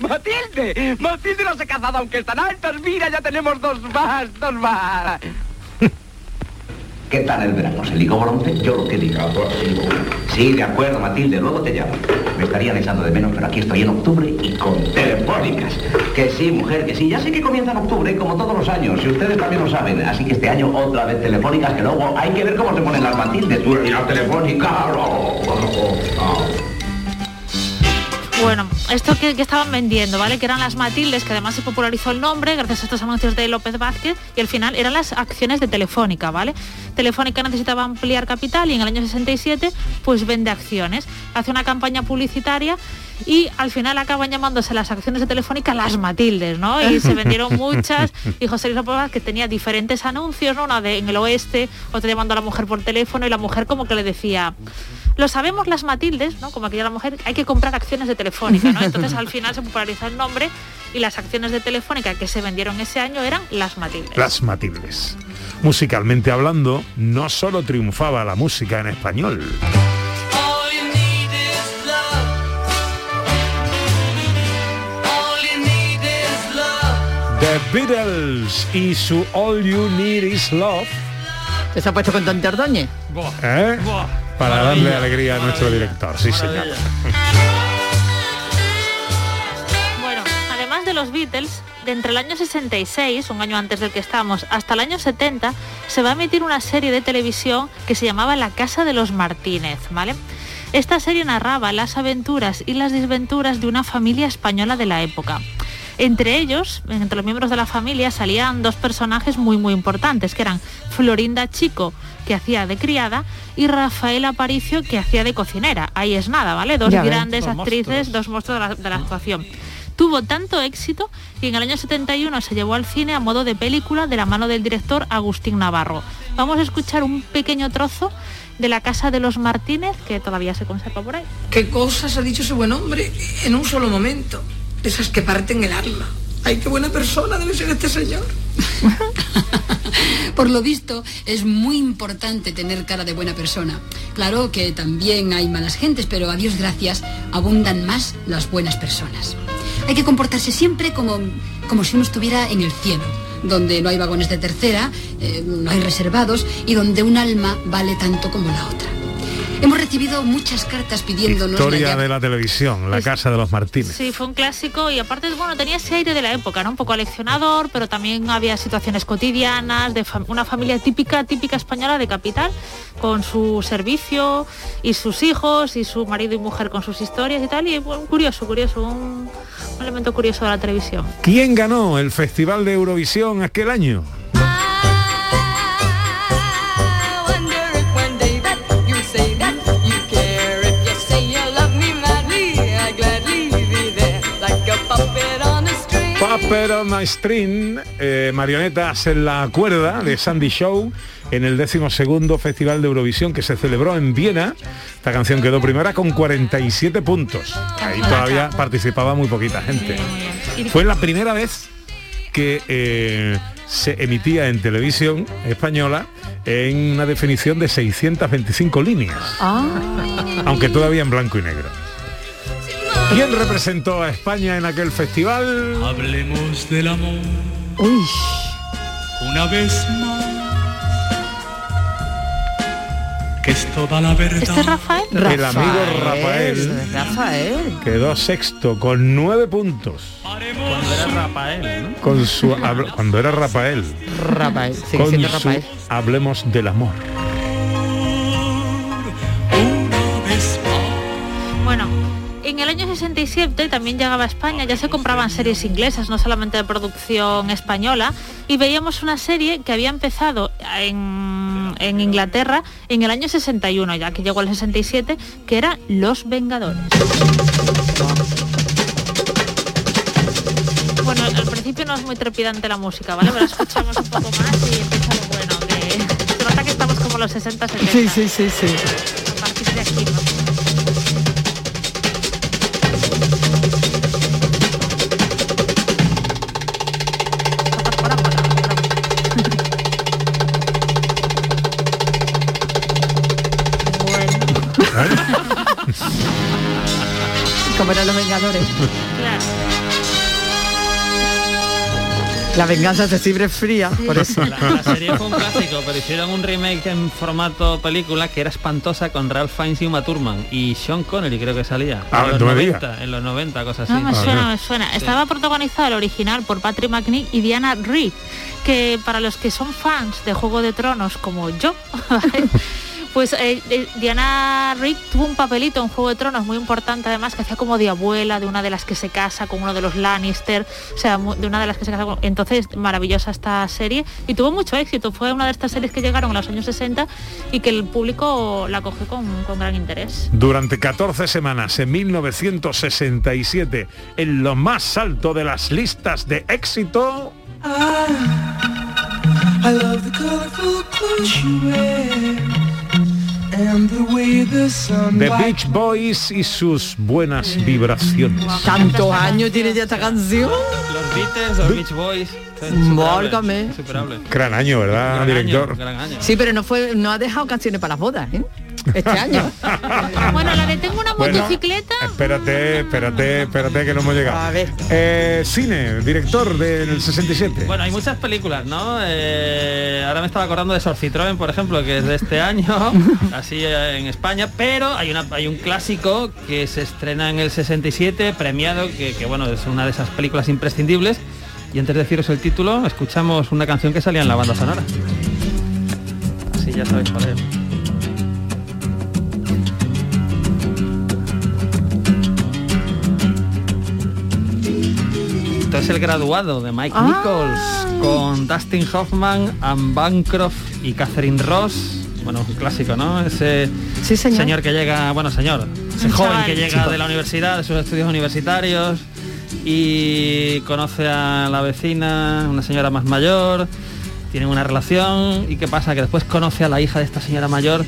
Speaker 22: ¡Matilde! ¡Matilde no se ha casado aunque están altas! ¡Mira, ya tenemos dos más! ¡Dos más!
Speaker 23: ¿Qué tal el verano? ¿Se ligó Bronce? Yo lo que diga. Sí, de acuerdo, Matilde, luego te llamo. Me estarían echando de menos, pero aquí estoy en octubre y con telefónicas. Que sí, mujer, que sí. Ya sé que comienza en octubre, como todos los años, y ustedes también lo saben. Así que este año otra vez telefónicas, que luego hay que ver cómo se ponen las Matildes. Tú y la telefónica.
Speaker 5: Bueno, esto que, que estaban vendiendo, ¿vale? Que eran las Matildes, que además se popularizó el nombre gracias a estos anuncios de López Vázquez y al final eran las acciones de Telefónica, ¿vale? Telefónica necesitaba ampliar capital y en el año 67 pues vende acciones, hace una campaña publicitaria y al final acaban llamándose las acciones de Telefónica las Matildes, ¿no? Y se vendieron muchas y José Luis López Vázquez tenía diferentes anuncios, ¿no? Una de en el oeste, otra llamando a la mujer por teléfono y la mujer como que le decía lo sabemos las Matildes, ¿no? Como aquella la mujer, hay que comprar acciones de Telefónica, ¿no? Entonces al final se popularizó el nombre y las acciones de Telefónica que se vendieron ese año eran las Matildes.
Speaker 2: Las Matildes. Musicalmente hablando, no solo triunfaba la música en español. The Beatles y su All You Need Is Love.
Speaker 6: ¿Se ha puesto con Ordóñez?
Speaker 2: ¿eh? Para darle alegría a nuestro director, sí señor.
Speaker 5: Bueno, además de los Beatles, de entre el año 66, un año antes del que estamos, hasta el año 70, se va a emitir una serie de televisión que se llamaba La Casa de los Martínez, ¿vale? Esta serie narraba las aventuras y las desventuras de una familia española de la época. Entre ellos, entre los miembros de la familia, salían dos personajes muy muy importantes, que eran Florinda Chico, que hacía de criada, y Rafael Aparicio, que hacía de cocinera. Ahí es nada, ¿vale? Dos
Speaker 6: Ya
Speaker 5: grandes actrices, dos monstruos de la, de la actuación. Tuvo tanto éxito y en el año 71 se llevó al cine a modo de película de la mano del director Agustín Navarro. Vamos a escuchar un pequeño trozo de la casa de los Martínez, que todavía se conserva por ahí.
Speaker 24: ¿Qué cosas ha dicho ese buen hombre en un solo momento? Esas que parten el alma. Ay, qué buena persona debe ser este señor.
Speaker 25: Por lo visto, es muy importante tener cara de buena persona. Claro que también hay malas gentes, pero a Dios gracias abundan más las buenas personas. Hay que comportarse siempre como, como si uno estuviera en el cielo, donde no hay vagones de tercera, eh, no hay reservados y donde un alma vale tanto como la otra. Hemos recibido muchas cartas pidiéndonos
Speaker 2: Historia de la televisión, La Casa de los Martínez.
Speaker 5: Sí, fue un clásico y aparte, bueno, tenía ese aire de la época, ¿no? Un poco aleccionador, pero también había situaciones cotidianas, de fam- una familia típica, típica española de capital, con su servicio y sus hijos y su marido y mujer con sus historias y tal. Y bueno, curioso, curioso, un, un elemento curioso de la televisión.
Speaker 2: ¿Quién ganó el Festival de Eurovisión aquel año? My string, eh, marionetas en la cuerda de Sandy Show en el decimosegundo Festival de Eurovisión que se celebró en Viena. Esta canción quedó primera con 47 puntos. Ahí todavía participaba muy poquita gente. Fue la primera vez que eh, se emitía en televisión española en una definición de 625 líneas, aunque todavía en blanco y negro. ¿Quién representó a España en aquel festival?
Speaker 26: Hablemos del amor una vez más. Que es toda la verdad.
Speaker 5: ¿Este es Rafael?
Speaker 2: El amigo Rafael
Speaker 6: Rafael.
Speaker 2: quedó sexto con nueve puntos.
Speaker 13: Cuando era Rafael, ¿no?
Speaker 2: Con su cuando era Rafael.
Speaker 6: Rafael, sigue
Speaker 2: con
Speaker 6: siendo
Speaker 2: su
Speaker 6: Rafael.
Speaker 2: Hablemos del amor.
Speaker 5: En el año 67 también llegaba a España, ya se compraban series inglesas, no solamente de producción española, y veíamos una serie que había empezado en, en Inglaterra en el año 61, ya que llegó el 67, que era Los Vengadores. Bueno, al principio no es muy trepidante la música, ¿vale? Pero escuchamos un poco más y empieza lo bueno, que se nota que estamos como los 60, 70.
Speaker 6: Sí, sí, sí, sí.
Speaker 5: A partir de aquí, ¿no?
Speaker 6: Como eran los Vengadores. La venganza de Cibre fría, por eso.
Speaker 13: La, la serie fue un clásico, pero hicieron un remake en formato película que era espantosa con Ralph Fiennes y Uma Thurman y Sean Connery creo que salía.
Speaker 2: Ah,
Speaker 13: en, los
Speaker 2: no me digas.
Speaker 13: 90, en los 90, cosas así.
Speaker 5: No, me suena, me suena. Estaba protagonizado el original por Patrick McNee y Diana Rigg, que para los que son fans de Juego de Tronos como yo, ¿vale? Pues eh, eh, Diana Rigg tuvo un papelito en Juego de Tronos muy importante además que hacía como de abuela de una de las que se casa con uno de los Lannister, o sea, de una de las que se casa con... Entonces, maravillosa esta serie y tuvo mucho éxito. Fue una de estas series que llegaron en los años 60 y que el público la cogió con, con gran interés.
Speaker 2: Durante 14 semanas en 1967, en lo más alto de las listas de éxito,
Speaker 7: I love the the way the sun
Speaker 2: The Beach Boys y sus buenas vibraciones.
Speaker 6: Tantos años tiene ya esta canción.
Speaker 13: Los Beatles, los Beach Boys.
Speaker 6: Válgame.
Speaker 2: Gran año, ¿verdad,
Speaker 13: Gran
Speaker 2: director?
Speaker 13: año, gran año.
Speaker 6: Sí, pero no fue, no ha dejado canciones para las bodas, ¿eh? Este año.
Speaker 5: Bueno, la de tengo una
Speaker 2: Bueno,
Speaker 5: motocicleta.
Speaker 2: Espérate, espérate, espérate que no hemos llegado.
Speaker 6: A ver.
Speaker 2: Eh, cine, director del 67.
Speaker 13: Bueno, hay muchas películas, ¿no? Eh, ahora me estaba acordando de Sorcitroen, por ejemplo, que es de este año, así eh, en España, pero hay, una, hay un clásico que se estrena en el 67, premiado, que, que, bueno, es una de esas películas imprescindibles. Y antes de deciros el título, escuchamos una canción que salía en la banda sonora. Así ya sabéis cuál es. Esto es el graduado de Mike
Speaker 6: Ah.
Speaker 13: Nichols con Dustin Hoffman, Anne Bancroft y Catherine Ross. Bueno, un clásico, ¿no? Ese
Speaker 6: señor.
Speaker 13: que llega, bueno, señor, ese
Speaker 6: Un
Speaker 13: joven
Speaker 6: chaval.
Speaker 13: que llega
Speaker 6: Chico.
Speaker 13: de la universidad, de sus estudios universitarios y conoce a la vecina, una señora más mayor, tienen una relación y qué pasa que después conoce a la hija de esta señora mayor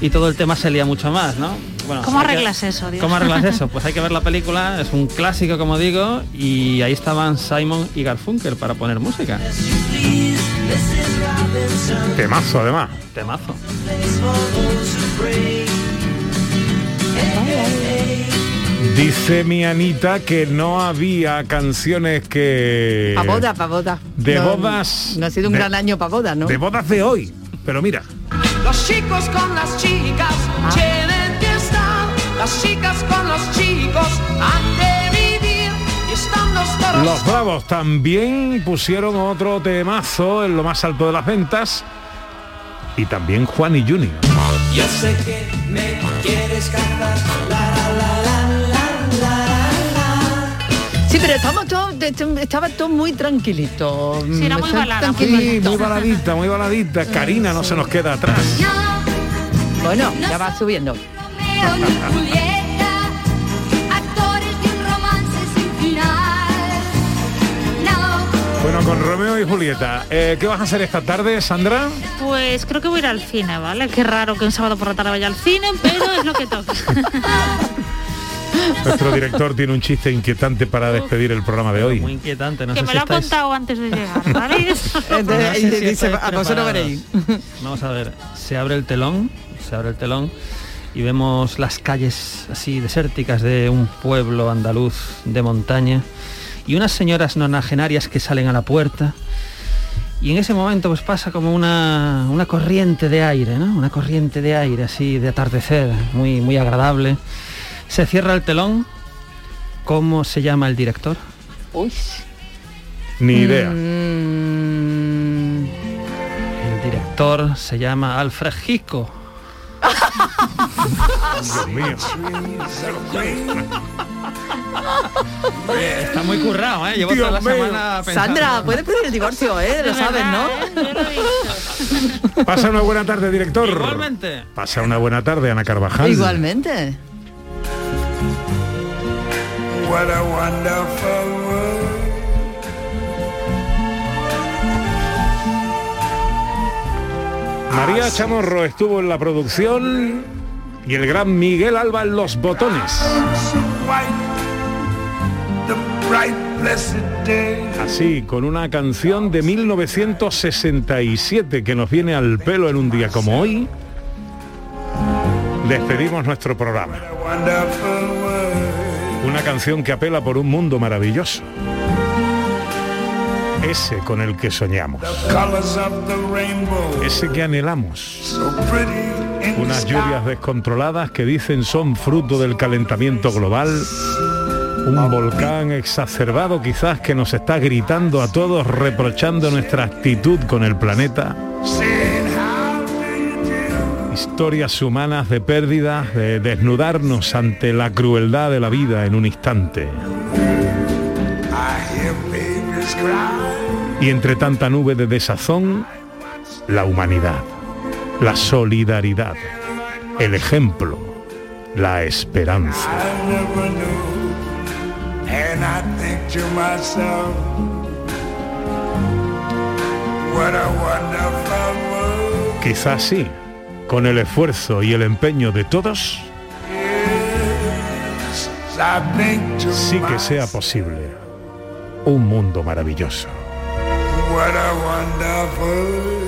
Speaker 13: y todo el tema se lía mucho más, ¿no? Bueno,
Speaker 5: ¿Cómo
Speaker 13: que-
Speaker 5: arreglas eso, Dios?
Speaker 13: ¿Cómo arreglas eso? Pues hay que ver la película, es un clásico como digo, y ahí estaban Simon y Garfunkel para poner música.
Speaker 2: Temazo, además.
Speaker 13: Temazo.
Speaker 2: Dice mi Anita que no había canciones que...
Speaker 6: Pa' boda, pa' boda.
Speaker 2: De
Speaker 6: No-
Speaker 2: bodas...
Speaker 6: No ha sido un
Speaker 2: de-
Speaker 6: gran año para boda, ¿no?
Speaker 2: De bodas de hoy. Pero mira,
Speaker 7: Los chicos con las chicas estar. Las chicas con los chicos han de vivir. Y están los toros.
Speaker 2: los Bravos también pusieron otro temazo en lo más alto de las ventas. Y también Juan y Junior.
Speaker 7: Yo sé que me quieres cantar. La, la, la, la, la, la,
Speaker 6: Sí, pero estamos todos, estaba todo muy tranquilito.
Speaker 5: Sí, era muy
Speaker 6: Está
Speaker 5: balada, muy
Speaker 2: Sí,
Speaker 6: tranquilito.
Speaker 2: muy baladita, muy baladita. Karina no se nos queda atrás.
Speaker 6: Bueno, ya va subiendo.
Speaker 2: Bueno, con Romeo y Julieta, eh, ¿qué vas a hacer esta tarde, Sandra?
Speaker 5: Pues creo que voy a ir al cine, ¿vale? Qué raro que un sábado por la tarde vaya al cine, pero es lo que toca.
Speaker 2: Nuestro director tiene un chiste inquietante para despedir el programa de
Speaker 13: Muy
Speaker 2: hoy.
Speaker 13: inquietante, no
Speaker 5: que
Speaker 13: sé
Speaker 5: me
Speaker 13: si
Speaker 5: lo ha contado antes de llegar, ¿vale?
Speaker 6: Entonces,
Speaker 13: No sé si
Speaker 6: dice, a vosotros veréis.
Speaker 13: Vamos a ver, se abre el telón, se abre el telón y vemos las calles así desérticas de un pueblo andaluz de montaña y unas señoras nonagenarias que salen a la puerta y en ese momento pues pasa como una, una corriente de aire, ¿no? Una corriente de aire así de atardecer, muy, muy agradable. Se cierra el telón. ¿Cómo se llama el director?
Speaker 6: Uy.
Speaker 2: Ni idea.
Speaker 6: Mm,
Speaker 13: El director se llama Alfred Hitchcock.
Speaker 2: Dios mío.
Speaker 13: Está muy currado, ¿eh? Llevo
Speaker 2: Dios
Speaker 13: toda la
Speaker 2: mío.
Speaker 13: semana pensando.
Speaker 6: Sandra, puedes pedir el divorcio, ¿eh? Lo sabes, ¿no?
Speaker 2: Pasa una buena tarde, director.
Speaker 13: Igualmente.
Speaker 2: Pasa una buena tarde, Ana Carvajal.
Speaker 6: Igualmente.
Speaker 7: What a wonderful world.
Speaker 2: María Chamorro estuvo en la producción y el gran Miguel Alba en los botones. Así, con una canción de 1967 que nos viene al pelo en un día como hoy, despedimos nuestro programa. Una canción que apela por un mundo maravilloso. ese con el que soñamos, ese que anhelamos. Unas lluvias descontroladas que dicen son fruto del calentamiento global, un volcán exacerbado quizás que nos está gritando a todos, reprochando nuestra actitud con el planeta. Historias humanas de pérdidas, de desnudarnos ante la crueldad de la vida en un instante. Y entre tanta nube de desazón, la humanidad, la solidaridad, el ejemplo, la esperanza. Quizás sí, con el esfuerzo y el empeño de todos, sí que sea posible un mundo maravilloso.
Speaker 27: what a wonderful